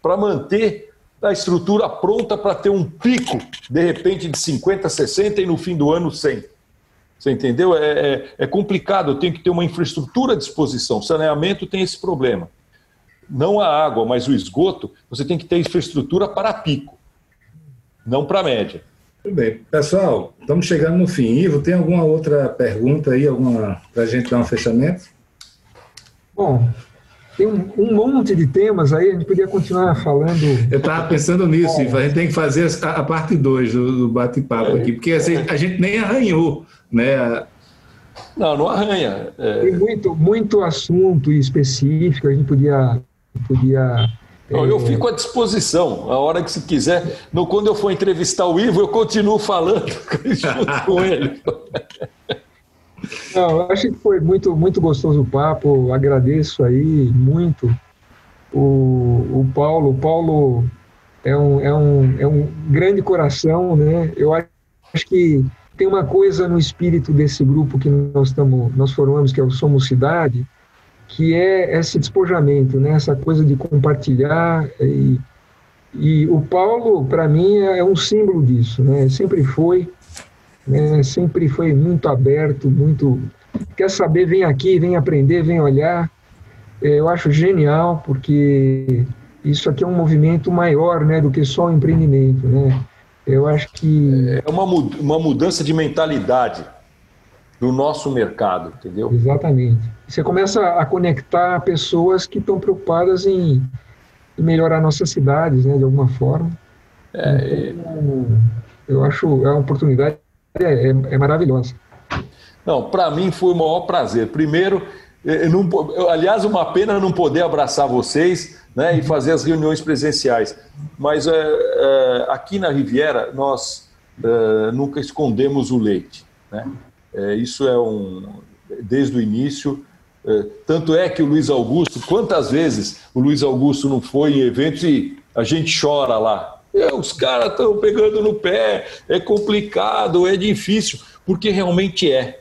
para manter da estrutura pronta para ter um pico, de repente, de 50, 60 e no fim do ano 100. Você entendeu? É, é, é complicado, eu tenho que ter uma infraestrutura à disposição. Saneamento tem esse problema. Não a água, mas o esgoto, você tem que ter infraestrutura para pico, não para média. Tudo bem. Pessoal, estamos chegando no fim. Ivo, tem alguma outra pergunta aí, alguma para a gente dar um fechamento? Bom, tem um, um, monte de temas aí, a gente podia continuar falando. Eu estava pensando nisso, a gente tem que fazer a, a parte 2 do, do bate-papo é, aqui, porque assim, a gente nem arranhou, né? Não, não arranha. É... Tem muito, muito assunto específico, a gente podia. podia não, eu fico à disposição, a hora que se quiser. No, quando eu for entrevistar o Ivo, eu continuo falando junto com ele. Não, acho que foi muito, muito gostoso o papo, agradeço aí muito o, o Paulo. O Paulo é um, é um, é um grande coração, né? Eu acho que tem uma coisa no espírito desse grupo que nós estamos, nós formamos, que é o Somos Cidade, que é esse despojamento, né? Essa coisa de compartilhar e, e o Paulo, para mim, é, é um símbolo disso, né? Sempre foi, né? Sempre foi muito aberto, muito quer saber, vem aqui, vem aprender, vem olhar. É, eu acho genial porque isso aqui é um movimento maior, né, do que só o empreendimento, né? Eu acho que é uma uma mudança de mentalidade do nosso mercado, entendeu? Exatamente. Você começa a conectar pessoas que estão preocupadas em, em melhorar nossas cidades, né, de alguma forma. É, então, eu acho é uma oportunidade é, é, é maravilhosa. Não, para mim foi o maior prazer. Primeiro, não, aliás, uma pena não poder abraçar vocês né, e fazer as reuniões presenciais. Mas é, é, aqui na Riviera, nós é, nunca escondemos o leite. Né? É, isso é um. Desde o início. É, tanto é que o Luiz Augusto, quantas vezes o Luiz Augusto não foi em eventos e a gente chora lá. É, os caras estão pegando no pé, é complicado, é difícil, porque realmente é.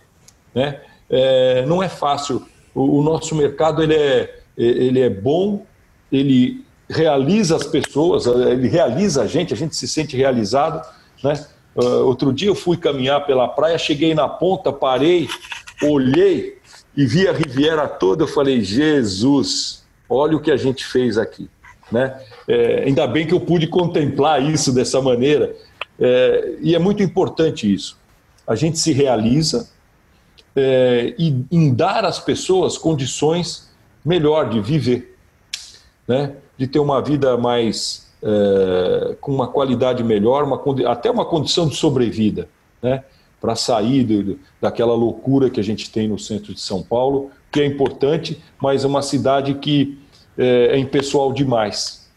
Né? É, não é fácil. O, o, nosso mercado ele é, ele é bom, ele realiza as pessoas, ele realiza a gente, a gente se sente realizado. Né? Uh, outro dia eu fui caminhar pela praia, cheguei na ponta, parei, olhei e vi a Riviera toda. Eu falei: Jesus, olha o que a gente fez aqui. Né? É, ainda bem que eu pude contemplar isso dessa maneira. É, e é muito importante isso. A gente se realiza, é, e em dar às pessoas condições melhor de viver, né? de ter uma vida mais é, com uma qualidade melhor, uma, até uma condição de sobrevida, né? Para sair do, daquela loucura que a gente tem no centro de São Paulo, que é importante, mas é uma cidade que é, é impessoal demais.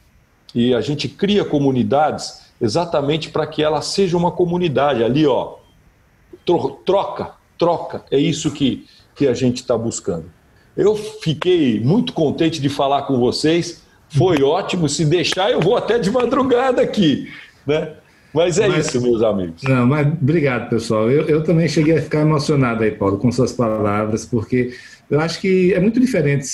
E a gente cria comunidades exatamente para que ela seja uma comunidade. Ali, ó, troca, troca. É isso que, que a gente está buscando. Eu fiquei muito contente de falar com vocês. Foi ótimo. Se deixar, eu vou até de madrugada aqui, né? Mas é mas, isso, meus amigos. Não, mas obrigado, pessoal. Eu, eu também cheguei a ficar emocionado aí, Paulo, com suas palavras, porque eu acho que é muito diferente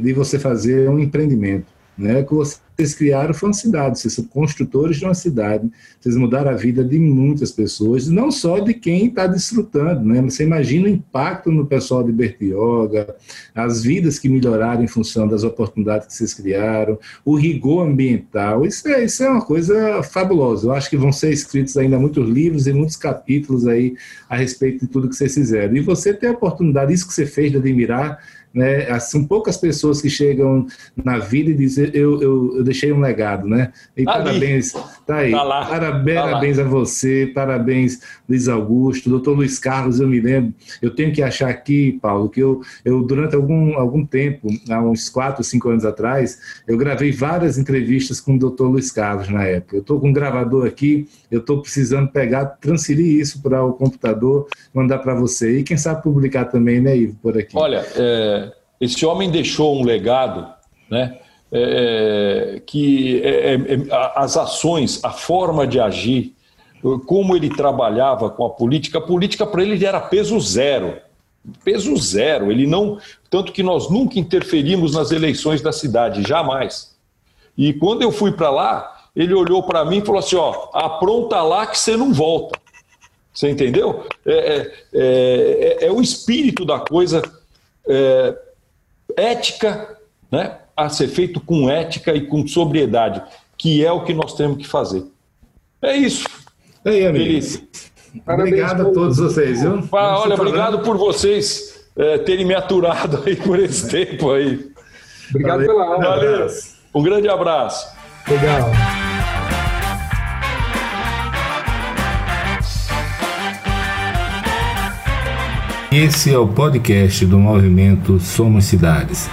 de você fazer um empreendimento. Né? Que você vocês criaram foi uma cidade, vocês são construtores de uma cidade, vocês mudaram a vida de muitas pessoas, não só de quem está desfrutando, né? Você imagina o impacto no pessoal de Bertioga, as vidas que melhoraram em função das oportunidades que vocês criaram, o rigor ambiental, isso é, isso é uma coisa fabulosa. Eu acho que vão ser escritos ainda muitos livros e muitos capítulos aí a respeito de tudo que vocês fizeram. E você ter a oportunidade, isso que você fez de admirar, né? São poucas pessoas que chegam na vida e dizem eu, eu, eu deixei um legado, né? E tá parabéns, tá aí. Tá lá, parabéns, tá parabéns a você, parabéns Luiz Augusto, doutor Luiz Carlos, eu me lembro, eu tenho que achar aqui, Paulo, que eu, eu durante algum, algum tempo, há uns quatro, cinco anos atrás, eu gravei várias entrevistas com o doutor Luiz Carlos na época. Eu estou com um gravador aqui, eu estou precisando pegar, transferir isso para o computador, mandar para você. E quem sabe publicar também, né, Ivo, por aqui. Olha, é, esse homem deixou um legado, né? É, é que é, é, é as ações, a forma de agir, como ele trabalhava com a política, a política para ele era peso zero. Peso zero. Ele não. Tanto que nós nunca interferimos nas eleições da cidade, jamais. E quando eu fui para lá, ele olhou para mim e falou assim: ó, apronta lá que você não volta. Você entendeu? É, é, é, é o espírito da coisa ética, né, a ser feito com ética e com sobriedade, que é o que nós temos que fazer. É isso. É aí, amigos. Obrigado a todos vocês, viu? Ah, olha, obrigado por vocês é, terem me aturado aí por esse tempo aí. Obrigado Valeu. pela aula. Valeu. Um grande abraço. Legal. Esse é o podcast do movimento Somos Cidades.